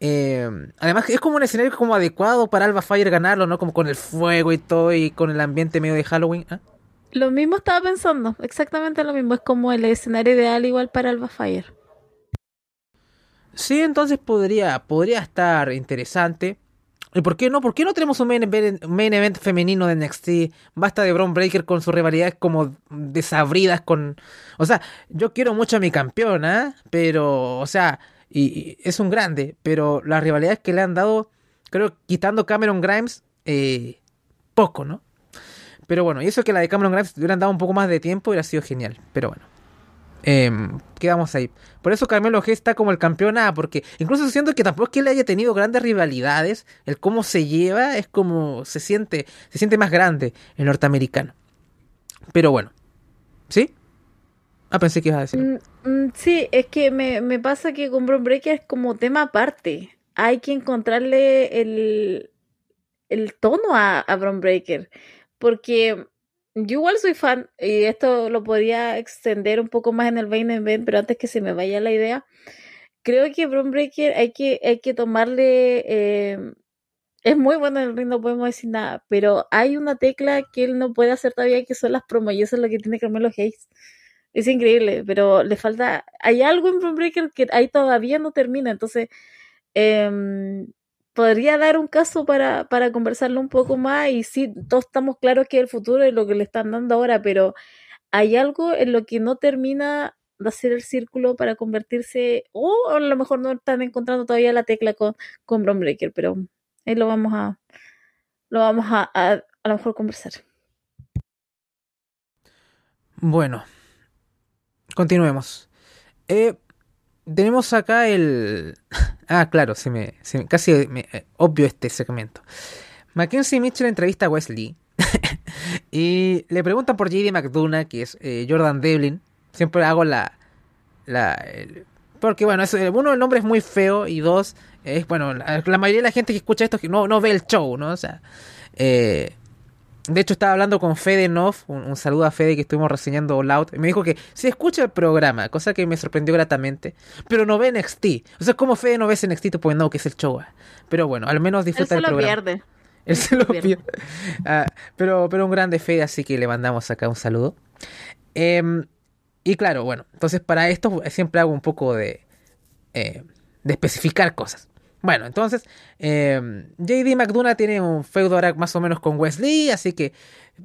Eh, además, es como un escenario como adecuado para Alba Fire ganarlo, ¿no? Como con el fuego y todo y con el ambiente medio de Halloween. ¿ah? Lo mismo estaba pensando, exactamente lo mismo. Es como el escenario ideal igual para Alba Fire. Sí, entonces podría, podría estar interesante. ¿Y por qué no? ¿Por qué no tenemos un main event, femenino de NXT? Basta de Braun Breaker con sus rivalidades como desabridas con... O sea, yo quiero mucho a mi campeona, pero, o sea, y, es un grande, pero las rivalidades que le han dado, creo, quitando Cameron Grimes, eh, poco, ¿no? Pero bueno, y eso que la de Cameron Grimes le hubieran dado un poco más de tiempo hubiera sido genial, pero bueno. Em, quedamos ahí. Por eso Carmelo G está como el campeón A, porque incluso siento que tampoco es que él haya tenido grandes rivalidades, el cómo se lleva es como se siente, se siente más grande el norteamericano. Pero bueno, ¿sí? Ah, pensé que ibas a decir. Mm, mm, sí, es que me, me pasa que con Bron Breaker es como tema aparte. Hay que encontrarle el, el tono a, a Bron Breaker. Porque yo igual soy fan, y esto lo podría extender un poco más en el main event, pero antes que se me vaya la idea, creo que Bron Breaker hay que, hay que tomarle. Eh, es muy bueno en el ring, no podemos decir nada, pero hay una tecla que él no puede hacer todavía que son las promos, y eso es lo que tiene Carmelo Hayes. Es increíble, pero le falta. Hay algo en Bron Breaker que ahí todavía no termina, entonces. Eh, podría dar un caso para, para conversarlo un poco más y sí, todos estamos claros que el futuro es lo que le están dando ahora, pero hay algo en lo que no termina de hacer el círculo para convertirse, o a lo mejor no están encontrando todavía la tecla con, con Breaker, pero ahí lo vamos a, lo vamos a, a, a lo mejor conversar. Bueno, continuemos. Eh, tenemos acá el... Ah, claro, se me, casi me, eh, obvio este segmento. Mackenzie Mitchell entrevista a Wesley y le preguntan por JD McDonough, que es eh, Jordan Devlin. Siempre hago la... la porque bueno, es, uno, el nombre es muy feo y dos, es bueno, la, mayoría de la gente que escucha esto no, no ve el show, ¿no? O sea, eh, de hecho, estaba hablando con Fede Noff, un, saludo a Fede que estuvimos reseñando Loud. Y me dijo que si escucha el programa, cosa que me sorprendió gratamente, pero no ve NXT. O sea, como Fede no ve NXT, pues no, que es el show. Pero bueno, al menos disfruta Él se lo Pierde. Él se lo pierde. Ah, pero, pero un grande Fede, así que le mandamos acá un saludo. Em, y claro, bueno, entonces para esto siempre hago un poco de, eh, de especificar cosas. Bueno, entonces, eh, JD McDonough tiene un feudo ahora más o menos con Wesley, así que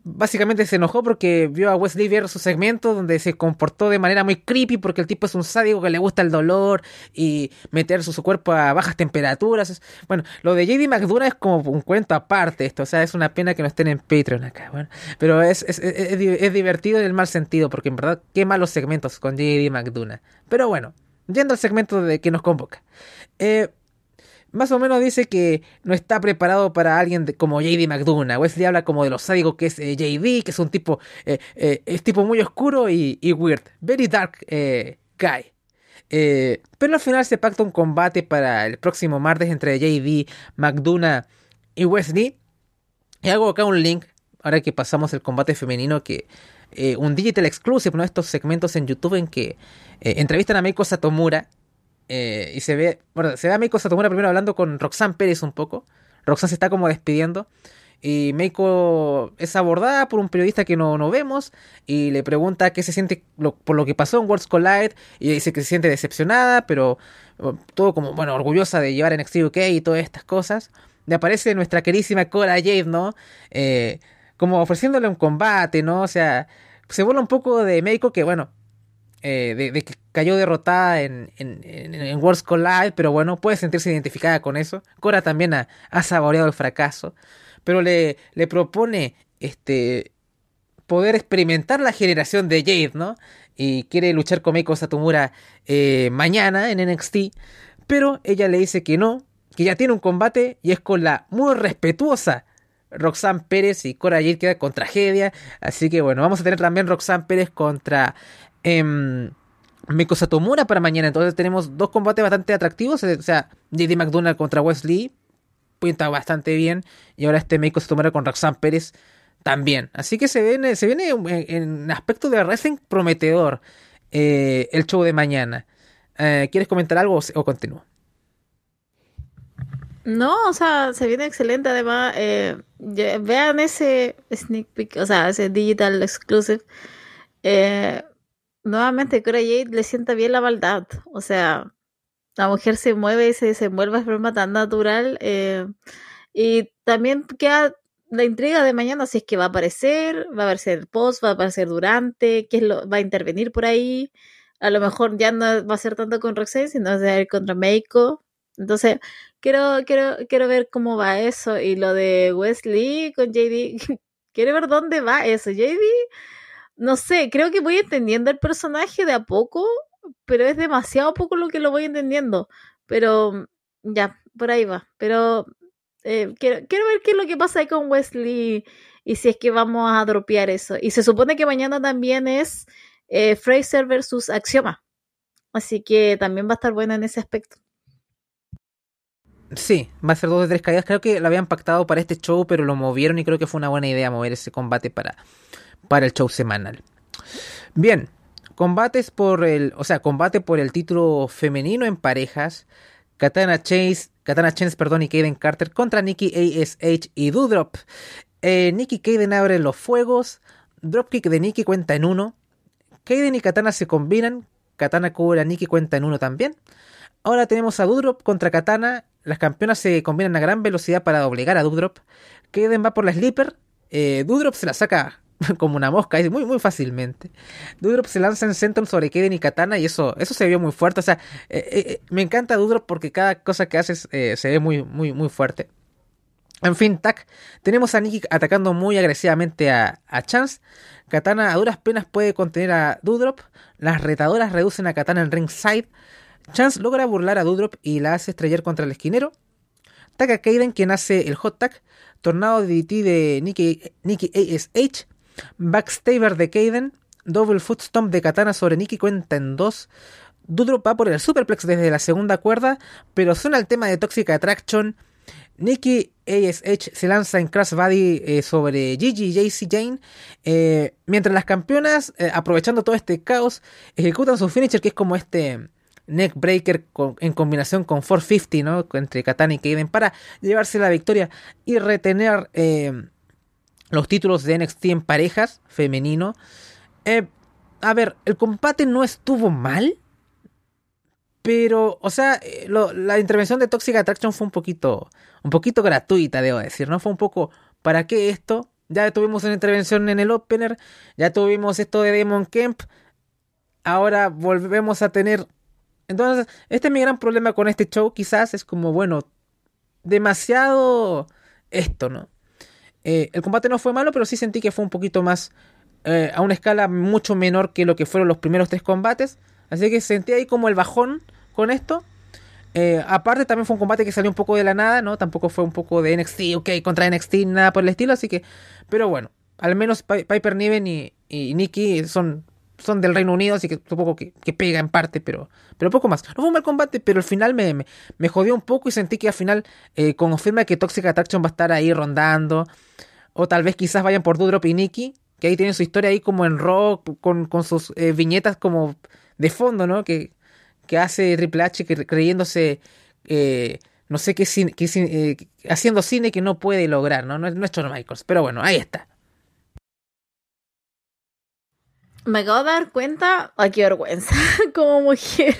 básicamente se enojó porque vio a Wesley ver su segmento donde se comportó de manera muy creepy porque el tipo es un sádico que le gusta el dolor y meter su, cuerpo a bajas temperaturas. Bueno, lo de JD McDonough es como un cuento aparte esto, o sea, es una pena que no estén en Patreon acá, bueno, pero es, es, es divertido en el mal sentido porque en verdad qué malos segmentos con JD McDonough. Pero bueno, yendo al segmento de que nos convoca. Eh, más o menos dice que no está preparado para alguien como JD McDonough. Wesley habla como de los sádicos que es eh, JD, que es un tipo, eh, eh, es tipo muy oscuro y, weird. Very dark guy. pero al final se pacta un combate para el próximo martes entre JD, McDonough y Wesley. Y hago acá un link, ahora que pasamos el combate femenino, que un digital exclusive, ¿no? Estos segmentos en YouTube en que entrevistan a Meiko Satomura eh, y se ve, bueno, se ve a Meiko Satomura primero hablando con Roxanne Pérez un poco. Roxanne se está como despidiendo. Y Meiko es abordada por un periodista que no, no vemos y le pregunta qué se siente por lo que pasó en Worlds Collide y dice que se siente decepcionada, pero todo como, bueno, orgullosa de llevar en NXT UK y todas estas cosas. Le aparece nuestra querísima Cora Jade, ¿no? Eh, como ofreciéndole un combate, ¿no? O sea, se burla un poco de Meiko que, bueno, eh, de, que cayó derrotada en, en, en, Worlds Collide, pero bueno, puede sentirse identificada con eso. Cora también ha, saboreado el fracaso, pero le, le propone este poder experimentar la generación de Jade, ¿no? Y quiere luchar con Meiko Satomura eh, mañana en NXT, pero ella le dice que no, que ya tiene un combate y es con la muy respetuosa Roxanne Pérez y Cora Jade queda con tragedia. Así que bueno, vamos a tener también Roxanne Pérez contra eh, Miko Satomura para mañana. Entonces tenemos dos combates bastante atractivos. O sea, JD McDonald contra Wesley. Pinta bastante bien. Y ahora este Miko Satomura con Roxanne Pérez también. Así que se viene, se viene en, aspecto de wrestling prometedor eh, el show de mañana. Eh, ¿Quieres comentar algo o, continúo? No, o sea, se viene excelente. Además, eh, vean ese sneak peek, o sea, ese digital exclusive. Eh, nuevamente Cora Jade le sienta bien la maldad. O sea, la mujer se mueve y se desenvuelve de forma tan natural. Eh, y también queda la intriga de mañana si es que va a aparecer, va a aparecer el post, va a aparecer durante, qué va a intervenir por ahí. A lo mejor ya no va a ser tanto con Roxanne, sino va a ser contra Meiko. Entonces, quiero, quiero, quiero ver cómo va eso. Y lo de Wesley con JD, quiero ver dónde va eso. JD no sé, creo que voy entendiendo el personaje de a poco, pero es demasiado poco lo que lo voy entendiendo. Pero ya, por ahí va. Pero eh, quiero, ver qué es lo que pasa ahí con Wesley y si es que vamos a dropear eso. Y se supone que mañana también es eh, Fraser versus Axioma. Así que también va a estar bueno en ese aspecto. Sí, va a ser dos de tres caídas. Creo que lo habían pactado para este show, pero lo movieron y creo que fue una buena idea mover ese combate para, para el show semanal. Bien, combates por el, o sea, combate por el título femenino en parejas. Katana Chase, Katana Chance, perdón, y Kaden Carter contra Nikki ASH y Doudrop. Eh, Nikki Kaden abren los fuegos. Dropkick de Nikki cuenta en uno. Kaden y Katana se combinan. Katana cubre a Nikki cuenta en uno también. Ahora tenemos a Doudrop contra Katana. Las campeonas se combinan a gran velocidad para doblegar a Doudrop. Kaden va por la sleeper. Eh, Doudrop se la saca como una mosca, muy, muy fácilmente. Dudrop se lanza en Senton sobre Kaden y Katana y eso, eso se vio muy fuerte. O sea, eh, eh, eh, me encanta Dudrop porque cada cosa que hace se ve muy, muy, muy fuerte. En fin, tac, tenemos a Nikki atacando muy agresivamente a, Chance. Katana a duras penas puede contener a Dudrop. Las retadoras reducen a Katana en ringside. Chance logra burlar a Dudrop y la hace estrellar contra el esquinero. Taca Kaiden, quien hace el hot tag. Tornado DDT de Nikki, Nikki ASH. Backstabber de Kaiden. Double foot stomp de Katana sobre Nikki cuenta en dos. Dudrop va por el superplex desde la segunda cuerda, pero suena el tema de Toxic Attraction Nikki ASH se lanza en Crash Body eh, sobre Gigi y JC Jane. Eh, mientras las campeonas, eh, aprovechando todo este caos, ejecutan su finisher, que es como este neck breaker en combinación con 450, ¿no? Entre Katana y Kaden para llevarse la victoria y retener los títulos de NXT en parejas femenino. a ver, el combate no estuvo mal. Pero, o sea, eh, la intervención de Toxic Attraction fue un poquito, un poquito gratuita, debo decir, ¿no? Fue un poco, ¿para qué esto? Ya tuvimos una intervención en el opener, ya tuvimos esto de Demon Kemp, ahora volvemos a tener... Entonces, este es mi gran problema con este show, quizás es como, bueno, demasiado esto, ¿no? Eh, el combate no fue malo, pero sí sentí que fue un poquito más, eh, a una escala mucho menor que lo que fueron los primeros tres combates. Así que sentí ahí como el bajón con esto. Eh, aparte también fue un combate que salió un poco de la nada, ¿no? Tampoco fue un poco de NXT, ok, contra NXT, nada por el estilo, así que... Pero bueno, al menos Piper Niven y, y Nikki son, son del Reino Unido, así que supongo que, que pega en parte, pero, pero poco más. No fue un mal combate, pero al final me, me, jodió un poco y sentí que al final eh, confirma que Toxic Attraction va a estar ahí rondando. O tal vez quizás vayan por Dudrop y Nikki, que ahí tienen su historia ahí como en rock, con, con sus eh, viñetas como de fondo, ¿no? Que, que hace Triple H creyéndose, eh, no sé qué, cine, eh, haciendo cine que no puede lograr, ¿no? No, es Shawn Michaels, pero bueno, ahí está. Me acabo de dar cuenta, ay, qué vergüenza, como mujer,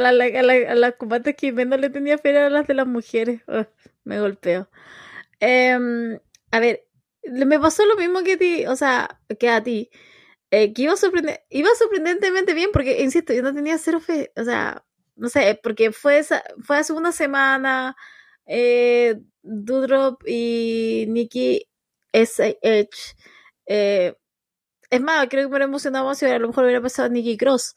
a las combates que no le tenía fe a las de las mujeres, me golpeo. Em, a ver, me pasó lo mismo que a ti, o sea, que a ti. Eh, que iba, iba sorprendentemente bien, porque, insisto, yo no tenía cero fe, o sea, no sé, porque fue, esa, fue hace una semana, eh, Dudrop y Nikki S.H. Eh, es más, creo que me hubiera emocionado más si a lo mejor hubiera pasado Nikki Cross.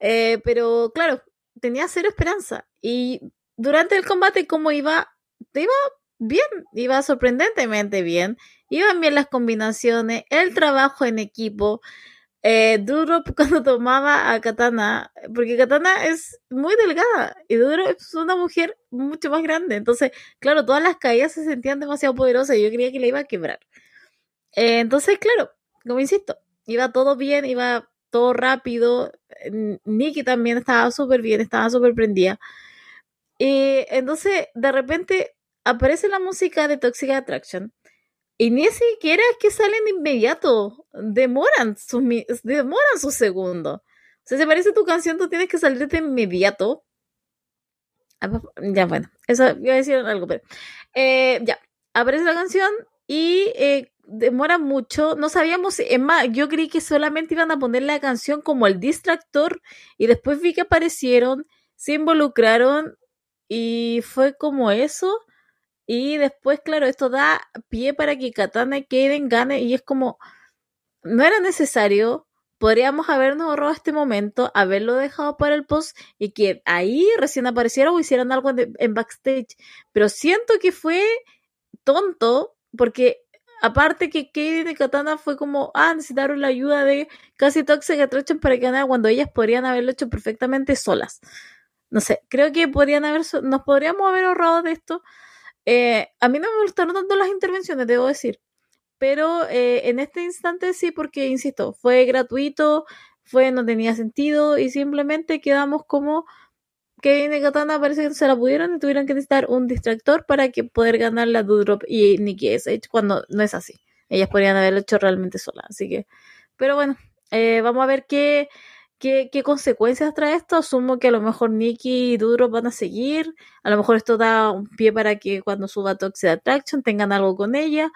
Eh, pero claro, tenía cero esperanza. Y durante el combate, como iba, iba bien, iba sorprendentemente bien. Iban bien las combinaciones, el trabajo en equipo. Eh, Duro cuando tomaba a Katana, porque Katana es muy delgada y Duro es una mujer mucho más grande. Entonces, claro, todas las caídas se sentían demasiado poderosas y yo creía que le iba a quebrar. Eh, entonces, claro, como insisto, iba todo bien, iba todo rápido. Nikki también estaba súper bien, estaba súper prendida. Y entonces, de repente, aparece la música de Toxic Attraction y ni siquiera es que salen de inmediato. Demoran sus, demoran sus segundos. O sea, si aparece tu canción, tú tienes que salir de inmediato. Ah, pues, ya, bueno, eso iba a decir algo, pero. Eh, ya, aparece la canción y eh, demora mucho. No sabíamos, es más, yo creí que solamente iban a poner la canción como el distractor y después vi que aparecieron, se involucraron y fue como eso. Y después, claro, esto da pie para que Katana y Kaden gane y es como, no era necesario, podríamos habernos ahorrado este momento, haberlo dejado para el post y que ahí recién aparecieran o hicieran algo en, backstage. Pero siento que fue tonto porque aparte que Kaden y Katana fue como, ah, necesitaron la ayuda de casi Toxic Attraction para ganar cuando ellas podrían haberlo hecho perfectamente solas. No sé, creo que podrían haber, nos podríamos haber ahorrado de esto eh, a mí no me gustaron tanto las intervenciones, debo decir. Pero eh, en este instante sí, porque, insisto, fue gratuito, fue no tenía sentido y simplemente quedamos como que y Katana parece que se la pudieron y tuvieron que necesitar un distractor para que poder ganar la Dudrop y Nikki S.H. cuando no es así. Ellas podrían haberlo hecho realmente sola, así que... Pero bueno, eh, vamos a ver qué, ¿Qué, consecuencias trae esto? Asumo que a lo mejor Nikki y Duro van a seguir. A lo mejor esto da un pie para que cuando suba Toxic Attraction tengan algo con ella.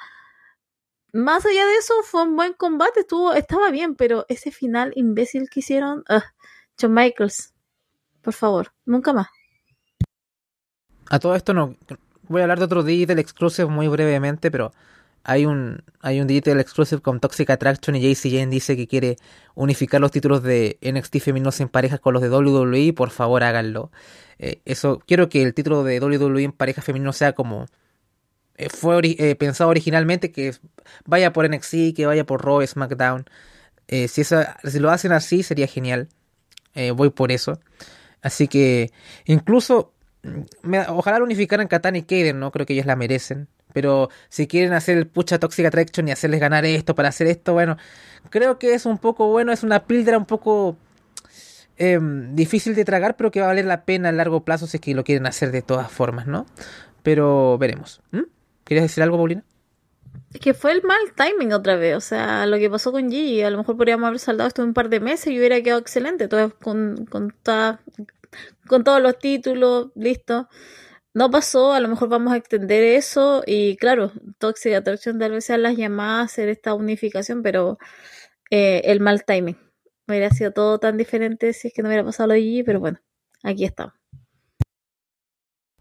Más allá de eso, fue un buen combate, estuvo, estaba bien, pero ese final imbécil que hicieron, John Michaels, por favor, nunca más. A todo esto no, voy a hablar de otro Digital Exclusive muy brevemente, pero hay un, hay un Digital Exclusive con Toxic Attraction y JC Jane dice que quiere unificar los títulos de NXT femeninos en parejas con los de WWE. Por favor, háganlo. Eh, eso, quiero que el título de WWE en pareja femenino sea como eh, fue eh, pensado originalmente, que vaya por NXT, que vaya por Raw, SmackDown. si, si lo hacen así, sería genial. voy por eso. Así que, incluso, mm, ojalá lo unificaran Katana y Kaden, ¿no? Creo que ellos la merecen. Pero si quieren hacer el pucha Toxic Attraction y hacerles ganar esto para hacer esto, bueno, creo que es un poco bueno, es una píldora un poco em, difícil de tragar, pero que va a valer la pena a largo plazo si es que lo quieren hacer de todas formas, ¿no? Pero veremos. ¿Querías decir algo, Paulina? que fue el mal timing otra vez, o sea, lo que pasó con Gigi, a lo mejor podríamos haber saldado esto en un par de meses y hubiera quedado excelente, todo con, con, con todos los títulos, listo no pasó, a lo mejor vamos a extender eso y claro, Toxic Attraction tal vez sean las llamadas a hacer esta unificación, pero eh, el mal timing. Hubiera sido todo tan diferente si es que no hubiera pasado lo pero bueno, aquí estamos.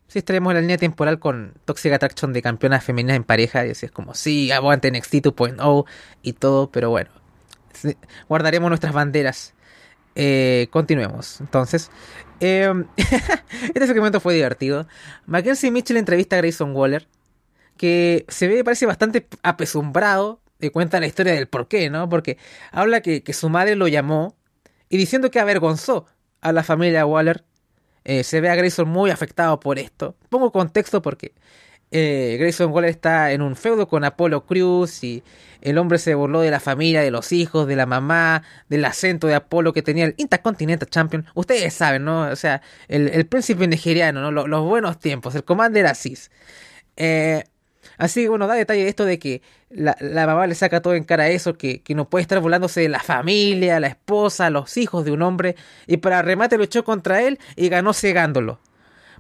Sí, estaremos en la línea temporal con Toxic Attraction de campeonas femeninas en pareja y así es como, sí, aguante NXT 2.0 y todo, pero bueno, guardaremos nuestras banderas. Eh, continuemos. Entonces, eh, este segmento fue divertido. Mackenzie Mitchell entrevista a Grayson Waller, que se ve, parece bastante apesumbrado. Y cuenta la historia del por qué, ¿no? Porque habla que, su madre lo llamó y diciendo que avergonzó a la familia Waller. Eh, se ve a Grayson muy afectado por esto. Pongo contexto porque eh, Grayson Waller está en un feudo con Apolo Cruz y el hombre se burló de la familia, de los hijos, de la mamá, del acento de Apolo que tenía el Intercontinental Champion. Ustedes saben, ¿no? O sea, el, príncipe nigeriano, ¿no? Los, buenos tiempos, el Commander Aziz. Eh, así que bueno, da detalle de esto de que la, mamá le saca todo en cara a eso, que, que, no puede estar burlándose de la familia, la esposa, los hijos de un hombre, y para remate lo echó contra él y ganó cegándolo.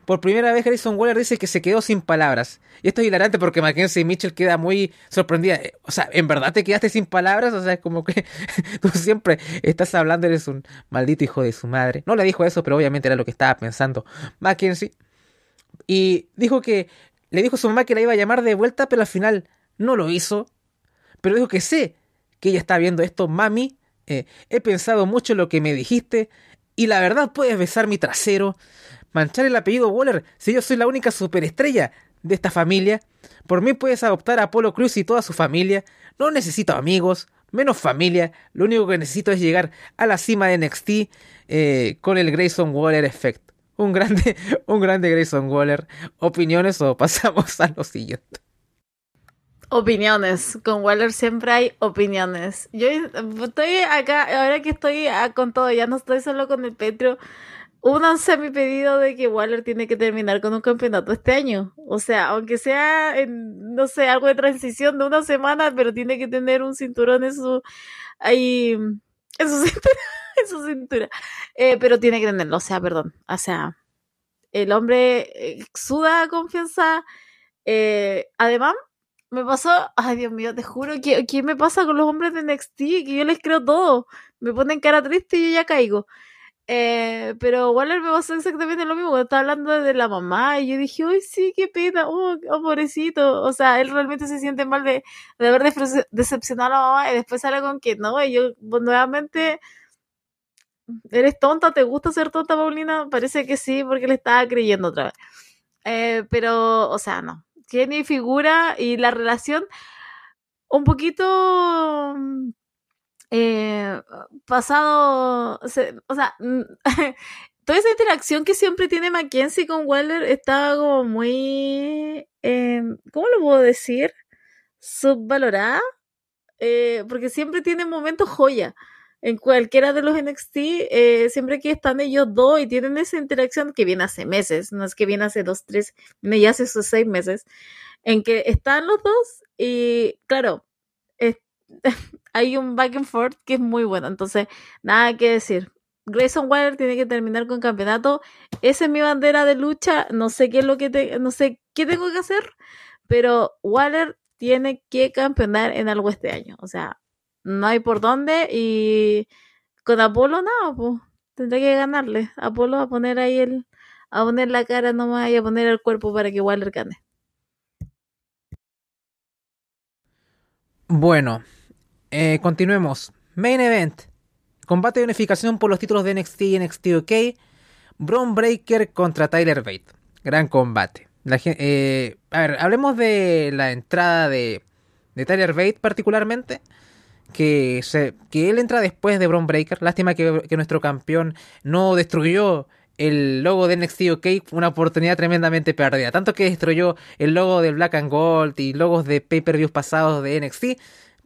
Por primera vez Grayson Waller dice que se quedó sin palabras. Y esto es hilarante porque Mackenzie Mitchell queda muy sorprendida. O sea, ¿en verdad te quedaste sin palabras? O sea, es como que tú siempre estás hablando, eres un maldito hijo de su madre. No le dijo eso, pero obviamente era lo que estaba pensando Mackenzie. Y dijo que le dijo a su mamá que la iba a llamar de vuelta, pero al final no lo hizo. Pero dijo que sé que ella está viendo esto, mami. Eh, he pensado mucho en lo que me dijiste. Y la verdad, puedes besar mi trasero manchar el apellido Waller si yo soy la única superestrella de esta familia? Por mí puedes adoptar a Apolo Cruz y toda su familia. No necesito amigos, menos familia. Lo único que necesito es llegar a la cima de NXT eh, con el Grayson Waller Effect. Un grande, un grande Grayson Waller. ¿Opiniones o pasamos a lo siguiente? Opiniones. Con Waller siempre hay opiniones. Yo estoy acá, ahora que estoy ah, con todo, ya no estoy solo con el Petro únanse a mi pedido de que Waller tiene que terminar con un campeonato este año. O sea, aunque sea, en, no sé, algo de transición de una semana, pero tiene que tener un cinturón en su, ahí, en su cintura, en su cintura. Eh, pero tiene que tenerlo, o sea, perdón. O sea, el hombre suda confianza. Eh, además, me pasó, ay Dios mío, te juro que ¿qué me pasa con los hombres de NXT? Que yo les creo todo. Me ponen cara triste y yo ya caigo. Eh, pero Waller me pasó exactamente lo mismo, cuando estaba hablando de la mamá y yo dije, uy, sí, qué pena, oh, oh, pobrecito. O sea, él realmente se siente mal de, haber decepcionado a la mamá y después sale con que no, y yo pues, nuevamente, eres tonta, ¿te gusta ser tonta, Paulina? Parece que sí, porque le estaba creyendo otra vez. Eh, pero, o sea, no. Tiene figura y la relación un poquito eh, pasado, o sea, toda esa interacción que siempre tiene Mackenzie con Waller está como muy, eh, ¿cómo lo puedo decir? Subvalorada, eh, porque siempre tiene momentos joya. En cualquiera de los NXT, eh, siempre que están ellos dos y tienen esa interacción que viene hace meses, no es que viene hace dos, tres, ya hace esos seis meses, en que están los dos y claro, hay un back and forth que es muy bueno. Entonces, nada que decir. Grayson Waller tiene que terminar con campeonato. Esa es mi bandera de lucha. No sé qué es lo que te, no sé qué tengo que hacer, pero Waller tiene que campeonar en algo este año. O sea, no hay por dónde y con Apolo nada, pues tendré que ganarle. Apolo a poner ahí el, a poner la cara nomás y a poner el cuerpo para que Waller gane. Bueno, eh, continuemos. Main Event. Combate de unificación por los títulos de NXT y NXT UK. Braun Breaker contra Tyler Bate. Gran combate. Eh, a ver, hablemos de la entrada de, de Tyler Bate particularmente. Que, se, que él entra después de Braun Breaker. Lástima que, que nuestro campeón no destruyó el logo de NXT UK una oportunidad tremendamente perdida. Tanto que destruyó el logo del Black and Gold y logos de pay-per-views pasados de NXT.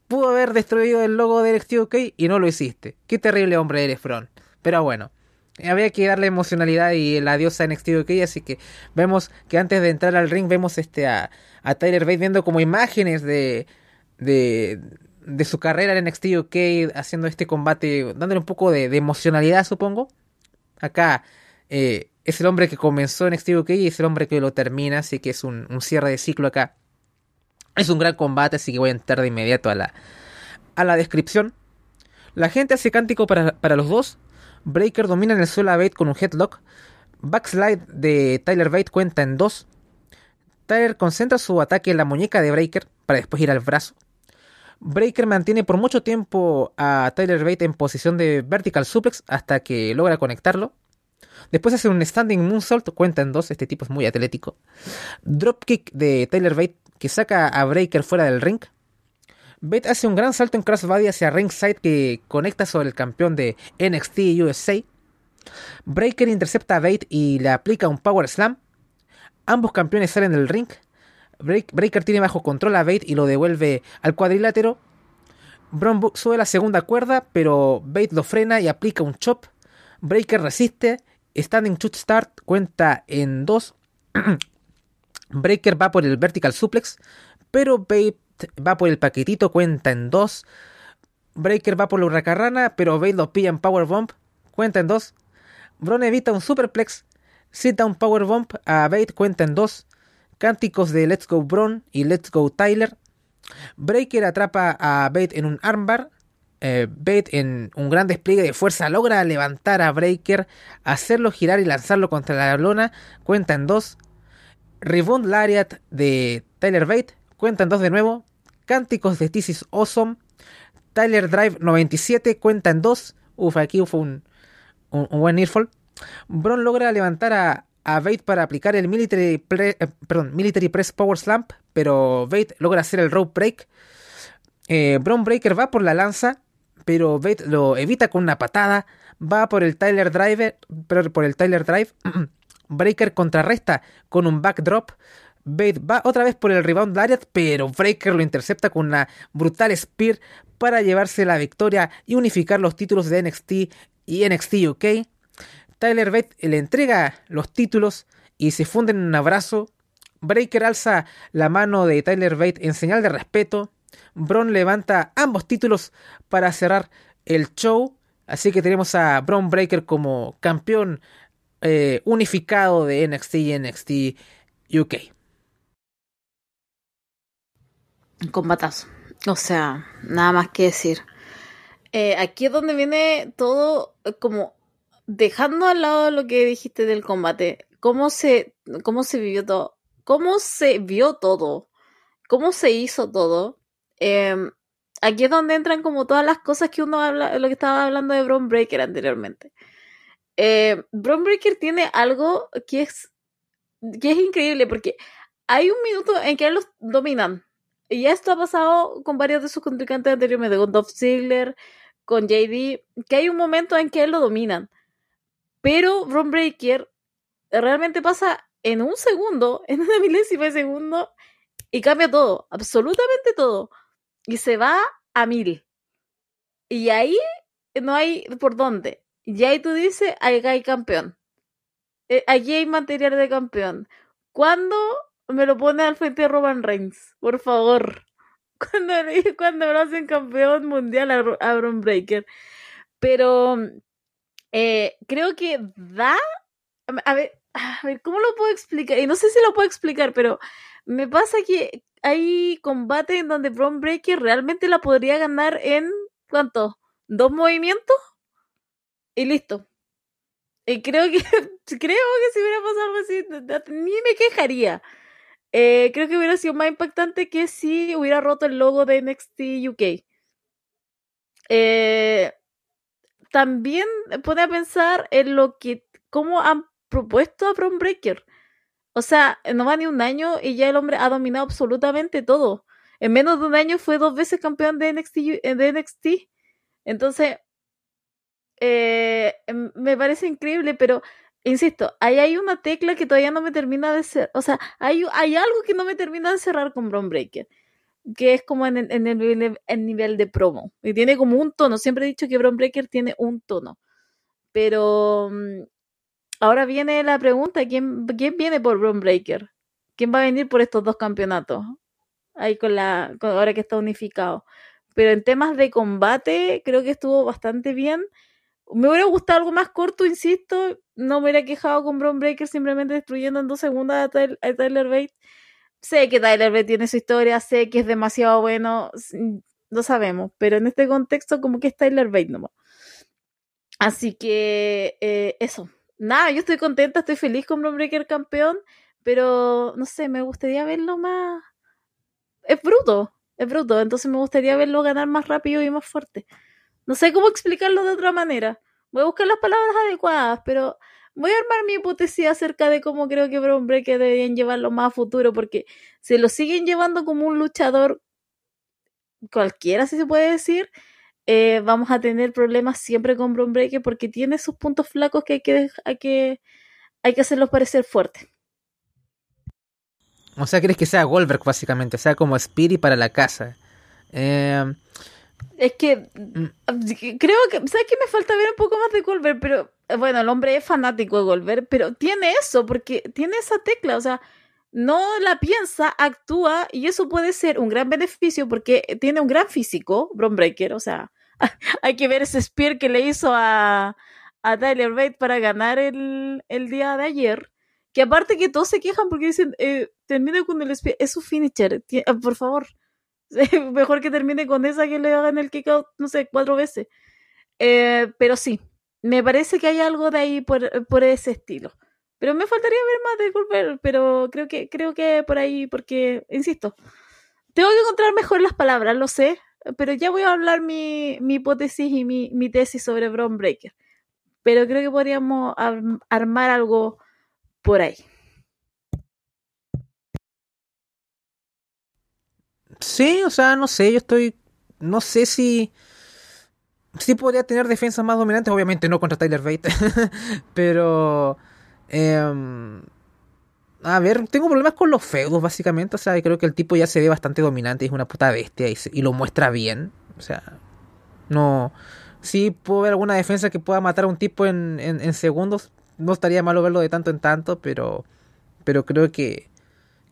Pudo haber destruido el logo de NXT UK y no lo hiciste. Qué terrible hombre eres, Fron. Pero bueno, había que darle emocionalidad y la diosa NXT UK, así que vemos que antes de entrar al ring vemos este a, a Tyler Bate viendo como imágenes de, de, de su carrera en NXT UK haciendo este combate, dándole un poco de, de emocionalidad supongo. Acá eh, es el hombre que comenzó en NXT UK y es el hombre que lo termina, así que es un, cierre de ciclo acá. Es un gran combate, así que voy a entrar de inmediato a la, a la descripción. La gente hace cántico para, los dos. Breaker domina en el suelo a Bate con un headlock. Backslide de Tyler Bate cuenta en dos. Tyler concentra su ataque en la muñeca de Breaker para después ir al brazo. Breaker mantiene por mucho tiempo a Tyler Bate en posición de vertical suplex hasta que logra conectarlo. Después hace un standing moonsault, cuenta en dos, este tipo es muy atlético. Dropkick de Taylor Bate que saca a Breaker fuera del ring. Bate hace un gran salto en crossbody hacia ringside que conecta sobre el campeón de NXT USA. Breaker intercepta a Bate y le aplica un power slam. Ambos campeones salen del ring. Breaker tiene bajo control a Bate y lo devuelve al cuadrilátero. Braun sube la segunda cuerda, pero Bate lo frena y aplica un chop. Breaker resiste Standing Shoot Start cuenta en dos. Breaker va por el Vertical Suplex, pero Bate va por el paquetito, cuenta en dos. Breaker va por la hurracarrana, pero Bate lo pilla en Powerbomb, cuenta en dos. Bron evita un Superplex, cita un Powerbomb a Bate, cuenta en dos. Cánticos de Let's Go Bron y Let's Go Tyler. Breaker atrapa a Bate en un armbar, eh, Bate en un gran despliegue de fuerza logra levantar a Breaker, hacerlo girar y lanzarlo contra la lona. Cuenta en dos. Rebound Lariat de Tyler Bate. Cuenta en dos de nuevo. Cánticos de This Awesome. Tyler Drive 97. Cuenta en dos. Uf, aquí fue un, un, buen Nearfall. Bron logra levantar a, a Bate para aplicar el Military, eh, military Press Power Slamp. Pero Bate logra hacer el Rope Break. Eh, Bron Breaker va por la lanza pero Bate lo evita con una patada, va por el Tyler Driver, por el Tyler Drive, Breaker contrarresta con un backdrop, Bate va otra vez por el rebound Lariat, pero Breaker lo intercepta con una brutal spear para llevarse la victoria y unificar los títulos de NXT y NXT UK. Tyler Bate le entrega los títulos y se funden en un abrazo. Breaker alza la mano de Tyler Bate en señal de respeto. Bron levanta ambos títulos para cerrar el show. Así que tenemos a Bron Breaker como campeón eh, unificado de NXT y NXT UK. Combatazo. O sea, nada más que decir. Eh, aquí es donde viene todo eh, como dejando al lado lo que dijiste del combate. ¿Cómo se, cómo se vivió todo? ¿Cómo se vio todo? ¿Cómo se hizo todo? Em, aquí es donde entran como todas las cosas que uno habla, lo que estaba hablando de Bron Breaker anteriormente. Eh, Bron Breaker tiene algo que es, que es increíble porque hay un minuto en que los dominan. Y esto ha pasado con varios de sus contrincantes anteriormente, con Dolph Ziggler, con JD, que hay un momento en que él lo dominan. Pero Bron Breaker realmente pasa en un segundo, en una milésima de segundo, y cambia todo, absolutamente todo y se va a mil. Y ahí no hay por dónde. Y ahí tú dices, ahí hay campeón. Eh, aquí hay material de campeón. ¿Cuándo me lo pone al frente de Roman Reigns? Por favor. Cuando, cuando lo hacen campeón mundial a, a Breaker. Pero eh, creo que da. A ver, a ver, ¿cómo lo puedo explicar? Y no sé si lo puedo explicar, pero me pasa que hay combate en donde Braun Breaker realmente la podría ganar en ¿cuánto? ¿Dos movimientos? Y listo. Y creo que creo que si hubiera pasado así, ni me quejaría. Eh, creo que hubiera sido más impactante que si hubiera roto el logo de NXT UK. Eh, también pone a pensar en lo que, cómo han propuesto a Bron Breaker. O sea, no va ni un año y ya el hombre ha dominado absolutamente todo. En menos de un año fue dos veces campeón de NXT. De NXT. Entonces, eh, me parece increíble, pero insisto, ahí hay una tecla que todavía no me termina de ser, o sea, hay, hay algo que no me termina de cerrar con Bron Breaker, que es como en, el, en nivel de promo, y tiene como un tono, siempre he dicho que Bron Breaker tiene un tono, pero mm, ahora viene la pregunta, ¿quién, viene por Bron Breaker? ¿Quién va a venir por estos dos campeonatos? Ahí con la, ahora que está unificado. Pero en temas de combate, creo que estuvo bastante bien me hubiera gustado algo más corto, insisto. No me hubiera quejado con Bron Breaker simplemente destruyendo en dos segundos a, Tyler, Bate. Sé que Tyler Bate tiene su historia, sé que es demasiado bueno, lo sabemos, pero en este contexto como que es Tyler Bate nomás. Así que eh, eso. Nada, yo estoy contenta, estoy feliz con Bron Breaker campeón, pero no sé, me gustaría verlo más... Es bruto, es bruto, entonces me gustaría verlo ganar más rápido y más fuerte. No sé cómo explicarlo de otra manera. Voy a buscar las palabras adecuadas, pero voy a armar mi hipótesis acerca de cómo creo que Bron Breaker deberían llevarlo más a futuro, porque si lo siguen llevando como un luchador cualquiera, si se puede decir, eh, vamos a tener problemas siempre con Bron Breaker porque tiene sus puntos flacos que hay que, hay que, hay que hacerlos parecer fuertes. O sea, ¿crees que sea Goldberg básicamente? O sea, como Spirit para la casa. Eh, es que mm. creo que, ¿sabes que me falta ver un poco más de Goldberg? Pero bueno, el hombre es fanático de Goldberg, pero tiene eso, porque tiene esa tecla, o sea, no la piensa, actúa, y eso puede ser un gran beneficio porque tiene un gran físico, Bron Breaker, o sea, hay que ver ese spear que le hizo a, a Tyler Bate para ganar el, el día de ayer. Que aparte que todos se quejan porque dicen, eh, con el spear, es su finisher, por favor Mejor que termine con esa que le hagan el kick out, no sé, cuatro veces. Eh, pero sí, me parece que hay algo de ahí por, por ese estilo. Pero me faltaría ver más de Goldberg, pero creo que, creo que por ahí, porque, insisto, tengo que encontrar mejor las palabras, lo sé, pero ya voy a hablar mi, mi hipótesis y mi, mi, tesis sobre Bron Breaker. Pero creo que podríamos armar algo por ahí. Sí, o sea, no sé, yo estoy. No sé si. Sí podría tener defensas más dominantes, obviamente no contra Tyler Bate. pero. Em, a ver, tengo problemas con los feudos, básicamente. O sea, creo que el tipo ya se ve bastante dominante, es una puta bestia y, lo muestra bien. O sea, no. Sí puedo ver alguna defensa que pueda matar a un tipo en, en, segundos. No estaría malo verlo de tanto en tanto, pero. Pero creo que.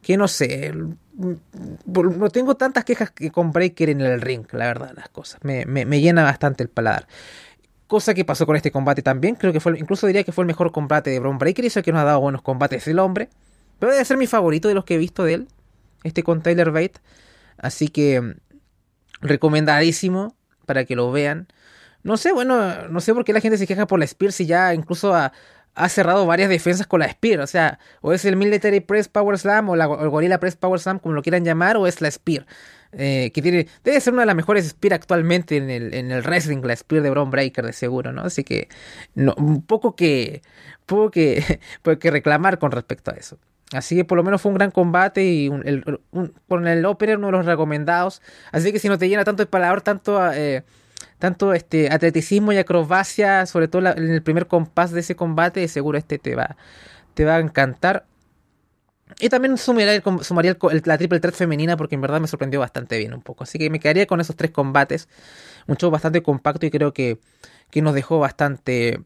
Que no sé no tengo tantas quejas que con Breaker en el ring, la verdad, las cosas. Me, llena bastante el paladar. Cosa que pasó con este combate también. Creo que fue, incluso diría que fue el mejor combate de Braun Breaker y eso que nos ha dado buenos combates el hombre. Pero debe ser mi favorito de los que he visto de él. Este con Tyler Bate. Así que recomendadísimo para que lo vean. No sé, bueno, no sé por qué la gente se queja por la Spear si ya incluso ha cerrado varias defensas con la Spear. O sea, o es el Military Press Power Slam o, el Gorilla Press Power Slam, como lo quieran llamar, o es la Spear. Eh, que tiene, debe ser una de las mejores Spear actualmente en el, en el wrestling, la Spear de Braun Breaker, de seguro, ¿no? Así que, no, un poco que, poco que, que reclamar con respecto a eso. Así que por lo menos fue un gran combate y con el opener uno de los recomendados. Así que si no te llena tanto el paladar, tanto eh, tanto este atleticismo y acrobacia, sobre todo en el primer compás de ese combate, seguro este te va, te va a encantar. Y también sumaría, sumaría la triple threat femenina porque en verdad me sorprendió bastante bien un poco. Así que me quedaría con esos tres combates. Un show bastante compacto y creo que, que nos dejó bastante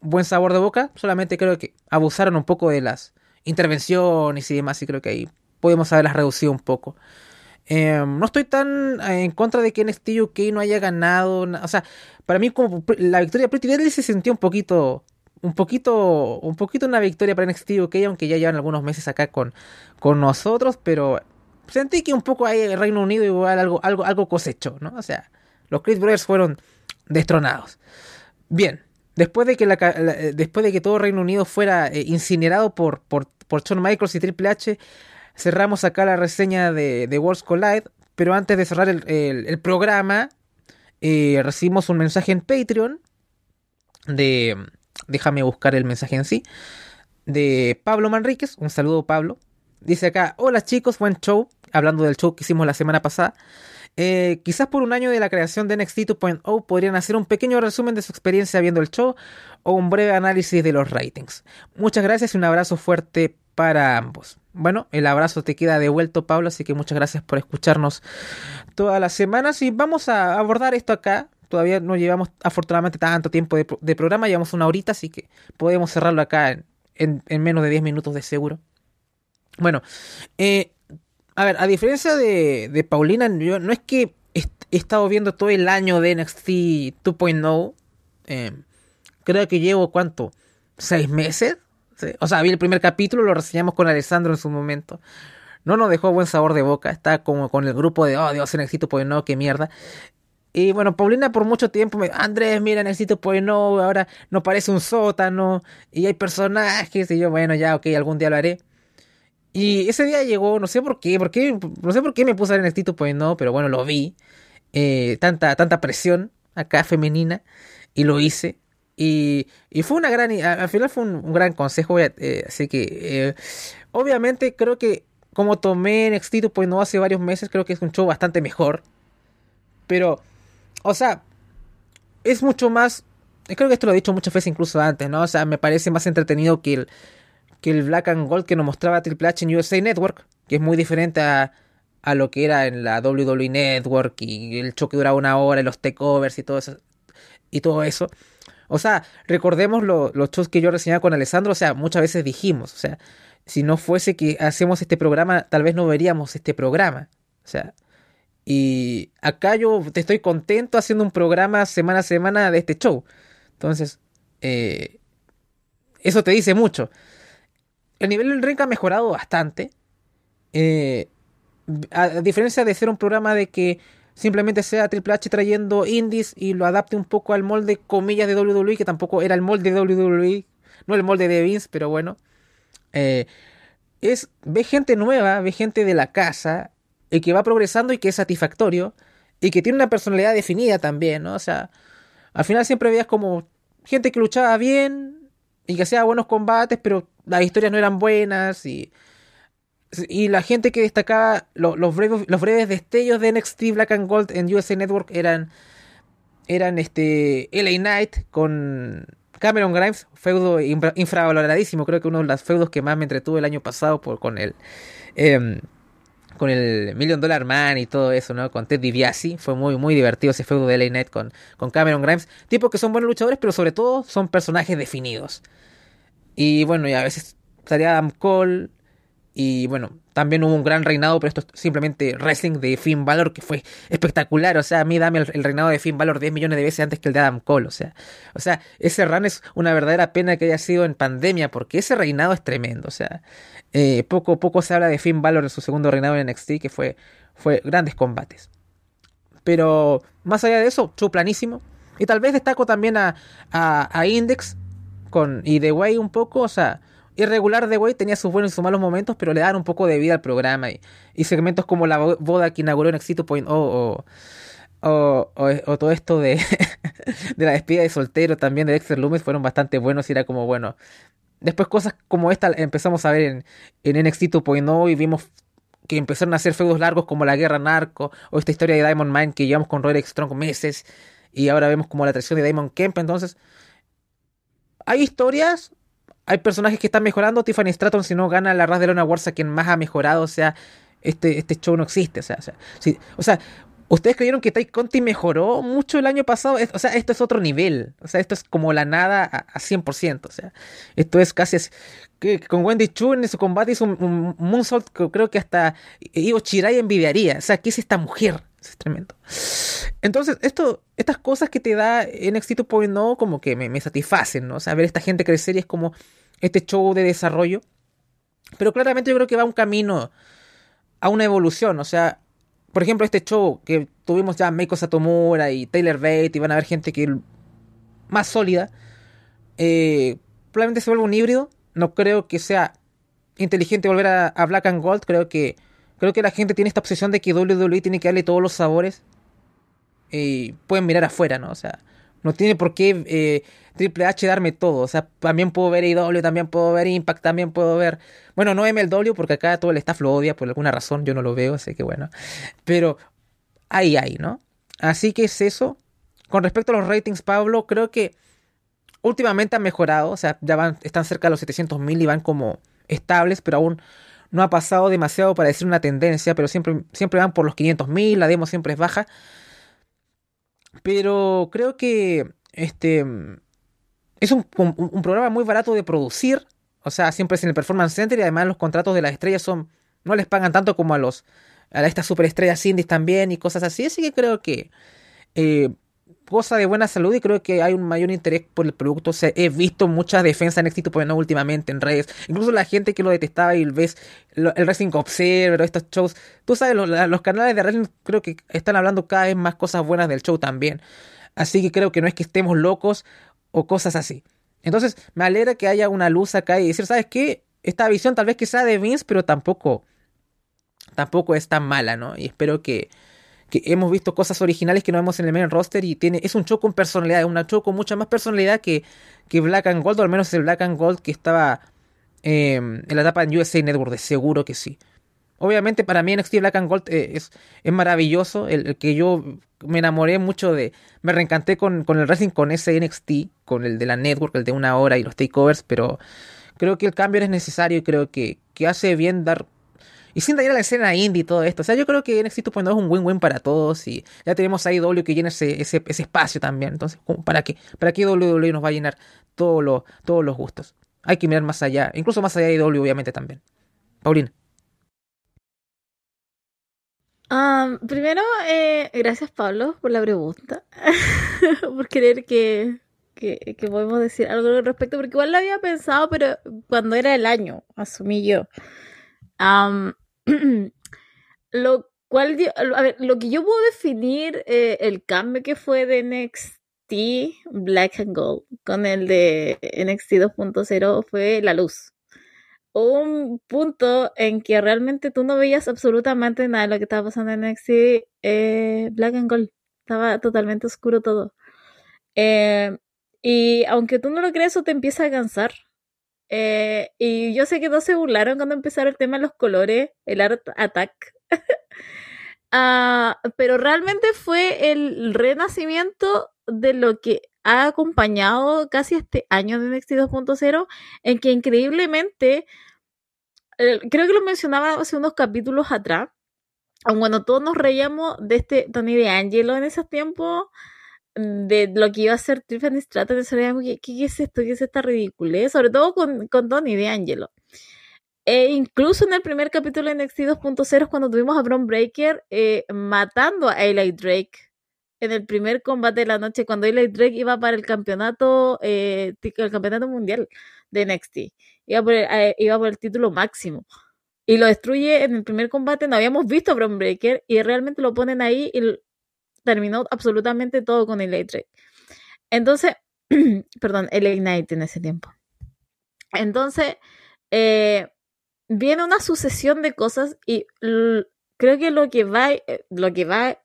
buen sabor de boca. Solamente creo que abusaron un poco de las intervenciones y demás y creo que ahí podemos haberlas reducido un poco. Em, no estoy tan eh, en contra de que NXT UK no haya ganado. O sea, para mí como la victoria Pretty Deadly se sintió un poquito un poquito un poquito una victoria para NXT UK aunque ya llevan algunos meses acá con, con nosotros, pero sentí que un poco ahí el Reino Unido igual algo algo algo cosechó, ¿no? O sea, los Chris Brothers fueron destronados. Bien, después de que la, después de que todo Reino Unido fuera eh, incinerado por por por Shawn Michaels y Triple H cerramos acá la reseña de, de Worlds Collide, pero antes de cerrar el, el, programa, eh, recibimos un mensaje en Patreon de... Déjame buscar el mensaje en sí. De Pablo Manríquez. Un saludo, Pablo. Dice acá, hola chicos, buen show. Hablando del show que hicimos la semana pasada. Eh, quizás por un año de la creación de NXT 2.0 podrían hacer un pequeño resumen de su experiencia viendo el show o un breve análisis de los ratings. Muchas gracias y un abrazo fuerte para ambos. Bueno, el abrazo te queda devuelto, Pablo, así que muchas gracias por escucharnos todas las semanas y vamos a abordar esto acá. Todavía no llevamos afortunadamente tanto tiempo de, programa, llevamos una horita, así que podemos cerrarlo acá en, menos de 10 minutos de seguro. Bueno, eh, a ver, a diferencia de, Paulina, yo no es que he, estado viendo todo el año de NXT 2.0. Eh, creo que llevo, ¿cuánto? ¿Seis meses? O sea, vi el primer capítulo, lo reseñamos con Alessandro en su momento. No nos dejó buen sabor de boca. Está como con el grupo de, oh, Dios, NXT pues no, qué mierda. Y bueno, Paulina por mucho tiempo me Andrés, mira, NXT pues no, ahora no parece un sótano. Y hay personajes. Y yo, bueno, ya, ok, algún día lo haré. Y ese día llegó, no sé por qué, por qué no sé por qué me puse a NXT pues no, pero bueno, lo vi. Eh, tanta, tanta presión acá femenina. Y lo hice. Y, y fue una gran, al final fue un, gran consejo, eh, así que eh, obviamente creo que como tomé NXT pues no hace varios meses, creo que es un show bastante mejor. Pero, o sea, es mucho más, creo que esto lo he dicho muchas veces incluso antes, ¿no? O sea, me parece más entretenido que el, que el Black and Gold que nos mostraba Triple H en USA Network, que es muy diferente a, a lo que era en la WWE Network y el show que duraba una hora y los takeovers y todo eso. Y todo eso. O sea, recordemos los shows que yo reseñaba con Alessandro, o sea, muchas veces dijimos, o sea, si no fuese que hacemos este programa, tal vez no veríamos este programa. O sea, y acá yo te estoy contento haciendo un programa semana a semana de este show. Entonces, eh, eso te dice mucho. El nivel del ring ha mejorado bastante. Eh, a diferencia de ser un programa de que simplemente sea Triple H trayendo indies y lo adapte un poco al molde, comillas, de WWE, que tampoco era el molde de WWE, no el molde de Vince, pero bueno. Eh, es, ve gente nueva, ve gente de la casa, y que va progresando y que es satisfactorio, y que tiene una personalidad definida también, ¿no? O sea, al final siempre veías como gente que luchaba bien y que hacía buenos combates, pero las historias no eran buenas y y la gente que destacaba los, breves, los breves destellos de NXT Black and Gold en USA Network eran eran este LA Knight con Cameron Grimes, feudo infravaloradísimo, creo que uno de los feudos que más me entretuvo el año pasado por con el em, con el Million Dollar Man y todo eso, ¿no? Con Ted DiBiase, fue muy muy divertido ese feudo de LA Knight con, con Cameron Grimes, tipos que son buenos luchadores, pero sobre todo son personajes definidos. Y bueno, y a veces estaría Adam Cole, y bueno, también hubo un gran reinado, pero esto es simplemente wrestling de Finn Balor que fue espectacular. O sea, a mí dame el, reinado de Finn Balor 10 millones de veces antes que el de Adam Cole. O sea, o sea, ese run es una verdadera pena que haya sido en pandemia, porque ese reinado es tremendo. O sea, eh, poco poco se habla de Finn Balor en su segundo reinado en NXT, que fue, fue grandes combates. Pero más allá de eso, show planísimo. Y tal vez destaco también a, a, Index con, y The Way un poco, o sea irregular de Way tenía sus buenos y sus malos momentos, pero le dan un poco de vida al programa. Y, segmentos como la boda que inauguró en Exito Point o, o, o, todo esto de, de la despedida de soltero también de Dexter Loomis fueron bastante buenos y era como bueno. Después cosas como esta empezamos a ver en, en NXT 2.0 y vimos que empezaron a hacer feudos largos como la guerra narco o esta historia de Diamond Mine que llevamos con Roderick Strong meses y ahora vemos como la traición de Diamond Kemp. Entonces, hay historias hay personajes que están mejorando. Tiffany Stratton, si no gana la Raz de Lona Wars, a quien más ha mejorado, o sea, este, este show no existe. O sea, o sea, o sea ¿ustedes creyeron que Tai Conti mejoró mucho el año pasado? o sea, esto es otro nivel. O sea, esto es como la nada a, 100%. O sea, esto es casi. que, con Wendy Chu en su combate hizo un, un moonsault que creo que hasta Ivo Chirai envidiaría. O sea, ¿qué es esta mujer? Es tremendo. Entonces, esto, estas cosas que te da NXT 2.0 como que me, me satisfacen, ¿no? O sea, ver esta gente crecer y es como este show de desarrollo. Pero claramente yo creo que va un camino a una evolución. O sea, por ejemplo, este show que tuvimos ya Meiko Satomura y Taylor Bate y van a haber gente que más sólida. Eh, probablemente se vuelva un híbrido. No creo que sea inteligente volver a, Black and Gold. Creo que creo que la gente tiene esta obsesión de que WWE tiene que darle todos los sabores. Y pueden mirar afuera, ¿no? O sea, no tiene por qué eh, Triple H darme todo. O sea, también puedo ver IW, también puedo ver Impact, también puedo ver. Bueno, no MLW, porque acá todo el staff lo odia por alguna razón, yo no lo veo, así que bueno. Pero ahí hay, ¿no? Así que es eso. Con respecto a los ratings, Pablo, creo que últimamente han mejorado. O sea, ya van, están cerca de los 700.000 y van como estables, pero aún no ha pasado demasiado para decir una tendencia, pero siempre, siempre van por los 500.000, la demo siempre es baja. Pero creo que este es un, programa muy barato de producir. O sea, siempre es en el Performance Center y además los contratos de las estrellas son. no les pagan tanto como a los. a estas superestrellas indies también y cosas así. Así que creo que. Eh, cosa de buena salud y creo que hay un mayor interés por el producto. he visto muchas defensas en éxito no últimamente en redes. Incluso la gente que lo detestaba y ves el Racing Observer, estos shows. Tú sabes, los, canales de Racing creo que están hablando cada vez más cosas buenas del show también. Así que creo que no es que estemos locos o cosas así. Entonces me alegra que haya una luz acá y decir, ¿sabes qué? Esta visión tal vez que sea de Vince, pero tampoco, tampoco es tan mala, ¿no? Y espero que, que hemos visto cosas originales que no vemos en el main roster y tiene, es un show con personalidad, es un show con mucha más personalidad que, que Black and Gold, o al menos el Black and Gold que estaba em, en la etapa en USA Network, de seguro que sí. Obviamente para mí NXT Black and Gold eh, es, es maravilloso, el, que yo me enamoré mucho de, me reencanté con, con el wrestling con ese NXT, con el de la network, el de una hora y los takeovers, pero creo que el cambio es necesario y creo que, que hace bien dar y sin dañar la escena indie y todo esto. O sea, yo creo que NXT 2.0 es un win-win para todos. Y ya tenemos a IW que llena ese, ese, espacio también. Entonces, ¿para qué? ¿Para qué WWE nos va a llenar todos los, todos los gustos? Hay que mirar más allá. Incluso más allá de IW, obviamente, también. Paulina. primero, eh, gracias Pablo por la pregunta, por querer que, que, que, podemos decir algo al respecto, porque igual lo había pensado, pero cuando era el año, asumí yo. lo cual, a ver, lo que yo puedo definir eh, el cambio que fue de NXT Black and Gold con el de NXT 2.0 fue la luz. Un punto en que realmente tú no veías absolutamente nada de lo que estaba pasando en NXT eh, Black and Gold. Estaba totalmente oscuro todo. Eh, y aunque tú no lo creas, eso te empieza a cansar. Eh, y yo sé que todos se burlaron cuando empezaron el tema de los colores, el Art Attack. Ah, pero realmente fue el renacimiento de lo que ha acompañado casi este año de NXT 2.0, en que increíblemente, creo que lo mencionaba hace unos capítulos atrás, cuando todos nos reíamos de este Tony de Angelo en esos tiempos, de lo que iba a ser Tiffany Stratton, ¿qué, ¿qué, es esto? ¿Qué es esta ridiculez? Sobre todo con, con Tony de Angelo. E incluso en el primer capítulo de NXT 2.0 cuando tuvimos a Bron Breaker eh, matando a Eli Drake en el primer combate de la noche cuando Eli Drake iba para el campeonato eh, el campeonato mundial de NXT iba por, el, eh, iba por el título máximo y lo destruye en el primer combate no habíamos visto a Breaker y realmente lo ponen ahí y terminó absolutamente todo con el Drake. Entonces, perdón, el Ignite en ese tiempo. Entonces, eh, viene una sucesión de cosas y creo que lo que va, eh, lo que va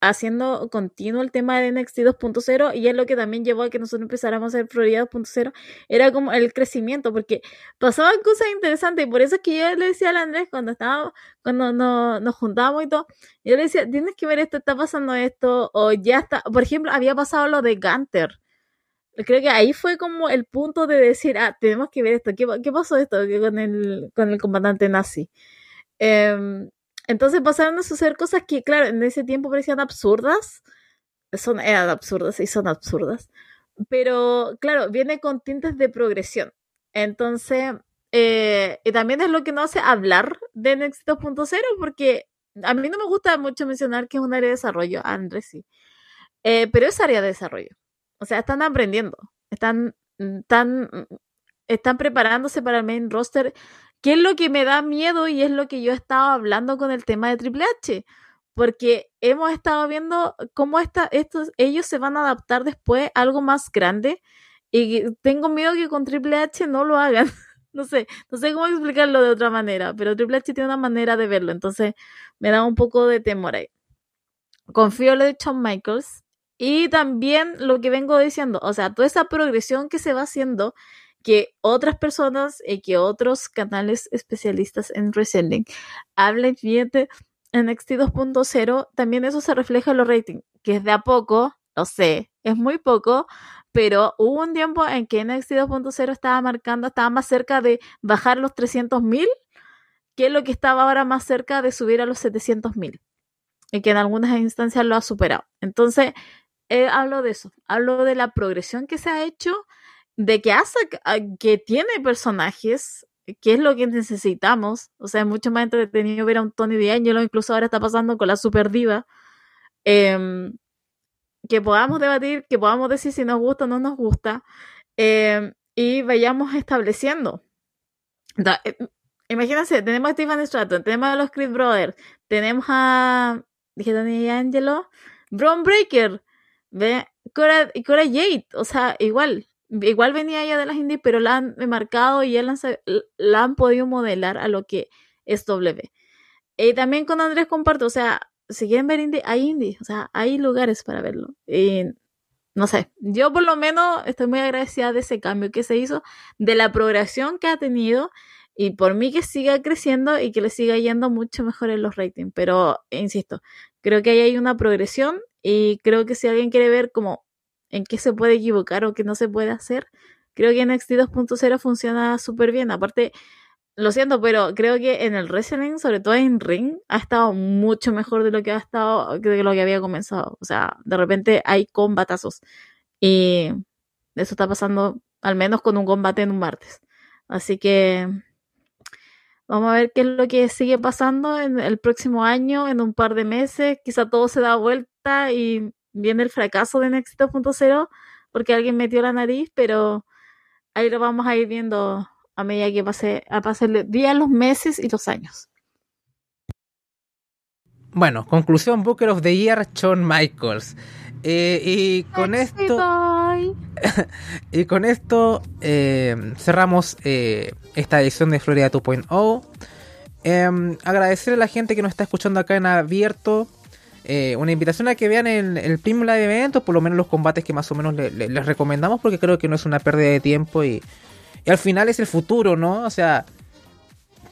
haciendo continuo el tema de NXT 2.0 y es lo que también llevó a que nosotros empezáramos a hacer Florida 2.0, era como el crecimiento, porque pasaban cosas interesantes y por eso es que yo le decía a Andrés cuando estábamos, cuando nos, nos juntábamos y todo, yo le decía, tienes que ver esto, está pasando esto, o ya está, por ejemplo, había pasado lo de Gunter. Creo que ahí fue como el punto de decir, ah, tenemos que ver esto, ¿qué, qué pasó esto con el, con el comandante nazi? Eh, entonces pasaron a suceder cosas que, claro, en ese tiempo parecían absurdas. Son, eran absurdas y son absurdas. Pero, claro, viene con tintes de progresión. Entonces, eh, y también es lo que nos hace hablar de NXT 2.0, porque a mí no me gusta mucho mencionar que es un área de desarrollo, Andrés sí. Eh, pero es área de desarrollo. O sea, están aprendiendo, están, están, están preparándose para el main roster ¿Qué es lo que me da miedo y es lo que yo he estado hablando con el tema de Triple H? Porque hemos estado viendo cómo estos, ellos se van a adaptar después a algo más grande y tengo miedo que con Triple H no lo hagan. no sé, no sé cómo explicarlo de otra manera, pero Triple H tiene una manera de verlo, entonces me da un poco de temor ahí. Confío en lo de Shawn Michaels y también lo que vengo diciendo, o sea, toda esa progresión que se va haciendo, que otras personas y que otros canales especialistas en wrestling hablen bien de NXT 2.0, también eso se refleja en los ratings, que es de a poco, lo sé, es muy poco, pero hubo un tiempo en que NXT 2.0 estaba marcando, estaba más cerca de bajar los 300.000 que lo que estaba ahora más cerca de subir a los 700.000 y que en algunas instancias lo ha superado. Entonces, eh, hablo de eso, hablo de la progresión que se ha hecho, de que hace que tiene personajes, que es lo que necesitamos. O sea, es mucho más entretenido ver a un Tony D'Angelo, incluso ahora está pasando con la Super Diva. Em, que podamos debatir, que podamos decir si nos gusta o no nos gusta, em, y vayamos estableciendo. Eh, imagínense, tenemos a Stephen Stratton, tenemos a los Creed Brothers, tenemos a, dije Tony Angelo, Braun Breaker, Cora, Cora Jade, o sea, igual, igual venía ella de las indies, pero la han marcado y la han, la han podido modelar a lo que es W. Y también con Andrés comparto, o sea, si quieren ver indie, hay indie, o sea, hay lugares para verlo. Y no sé, yo por lo menos estoy muy agradecida de ese cambio que se hizo, de la progresión que ha tenido y por mí que siga creciendo y que le siga yendo mucho mejor en los ratings. Pero, insisto, creo que ahí hay una progresión y creo que si alguien quiere ver como en qué se puede equivocar o qué no se puede hacer, creo que NXT 2.0 funciona súper bien. Aparte, lo siento, pero creo que en el wrestling, sobre todo en ring, ha estado mucho mejor de lo que ha estado, de lo que había comenzado. O sea, de repente hay combatazos. Y eso está pasando al menos con un combate en un martes. Así que vamos a ver qué es lo que sigue pasando en el próximo año, en un par de meses. Quizá todo se da vuelta y viene el fracaso de NXT 2.0 porque alguien metió la nariz, pero ahí lo vamos a ir viendo a medida que pase, a pasar días, los meses y los años. Bueno, conclusión Booker of the Year, Shawn Michaels. Eh, y con esto. y con esto eh, cerramos eh, esta edición de Florida 2.0. Em, agradecer a la gente que nos está escuchando acá en abierto. Una invitación a que vean el, el Prime Live Event, por lo menos los combates que más o menos les recomendamos, porque creo que no es una pérdida de tiempo y y al final es el futuro, ¿no? O sea,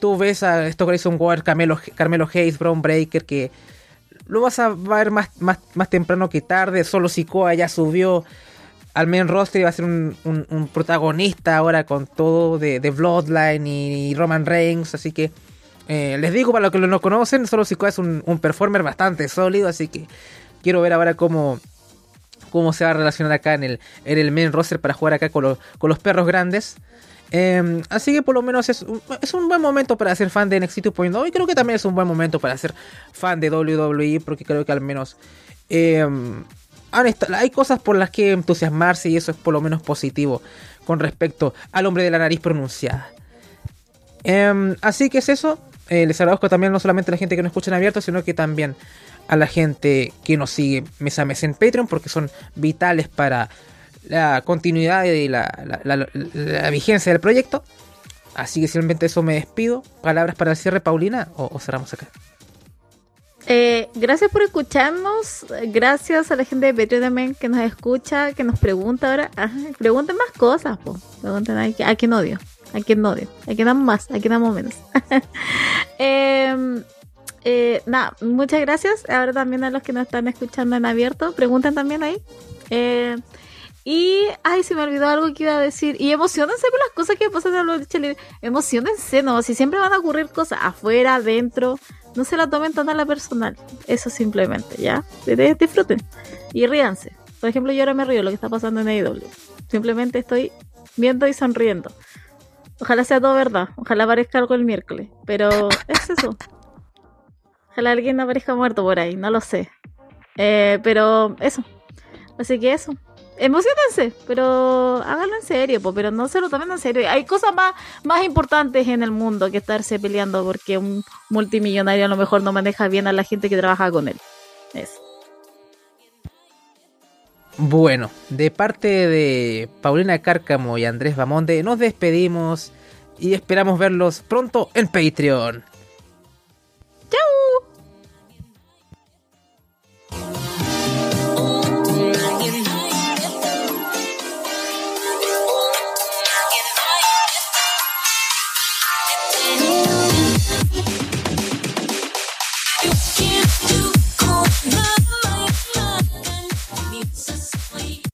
tú ves a esto Grayson Ward, Carmelo, Carmelo Hayes, Brown Breaker, que lo vas a ver más, más, más temprano que tarde. Solo Sikoa ya subió al main roster y va a ser un, protagonista ahora con todo de, Bloodline y, Roman Reigns. Así que eh, les digo, para los que no conocen, Solo Sikoa es un, performer bastante sólido. Así que quiero ver ahora cómo, cómo se va a relacionar acá en el, en el main roster para jugar acá con, con los perros grandes. Em, así que por lo menos es un, es un buen momento para ser fan de NXT 2.0 y creo que también es un buen momento para ser fan de WWE porque creo que al menos em, hay cosas por las que entusiasmarse y eso es por lo menos positivo con respecto al hombre de la nariz pronunciada. Em, así que es eso. Eh, les agradezco también no solamente a la gente que nos escucha en abierto, sino que también a la gente que nos sigue mes a mes en Patreon porque son vitales para la continuidad y la, vigencia del proyecto. Así que simplemente eso me despido. ¿Palabras para el cierre, Paulina? ¿O, cerramos acá? Eh, gracias por escucharnos. Gracias a la gente de Patreon también que nos escucha, que nos pregunta ahora. pregunten más cosas, po. Pregunten a, quién odio. A quién odio. A quién damos más. A quién damos menos. Em, eh, nada, muchas gracias. Ahora también a los que nos están escuchando en abierto. Pregunten también ahí. Eh, y, ay, se me olvidó algo que iba a decir. Y emocionense por las cosas que pasan en los libre. Emocionense, ¿no? Si siempre van a ocurrir cosas afuera, adentro. No se la tomen tan a la personal. Eso simplemente, ¿ya? Disfruten. Y ríanse. Por ejemplo, yo ahora me río lo que está pasando en AEW. Simplemente estoy viendo y sonriendo. Ojalá sea todo verdad. Ojalá aparezca algo el miércoles. Pero es eso. Ojalá alguien aparezca muerto por ahí. No lo sé. Eh, pero eso. Así que eso emocionense, pero háganlo en serio, pero no se lo tomen en serio. Hay cosas más, más importantes en el mundo que estarse peleando porque un multimillonario a lo mejor no maneja bien a la gente que trabaja con él. Eso. Bueno, de parte de Paulina Cárcamo y Andrés Bamonde, nos despedimos. y esperamos verlos pronto en Patreon.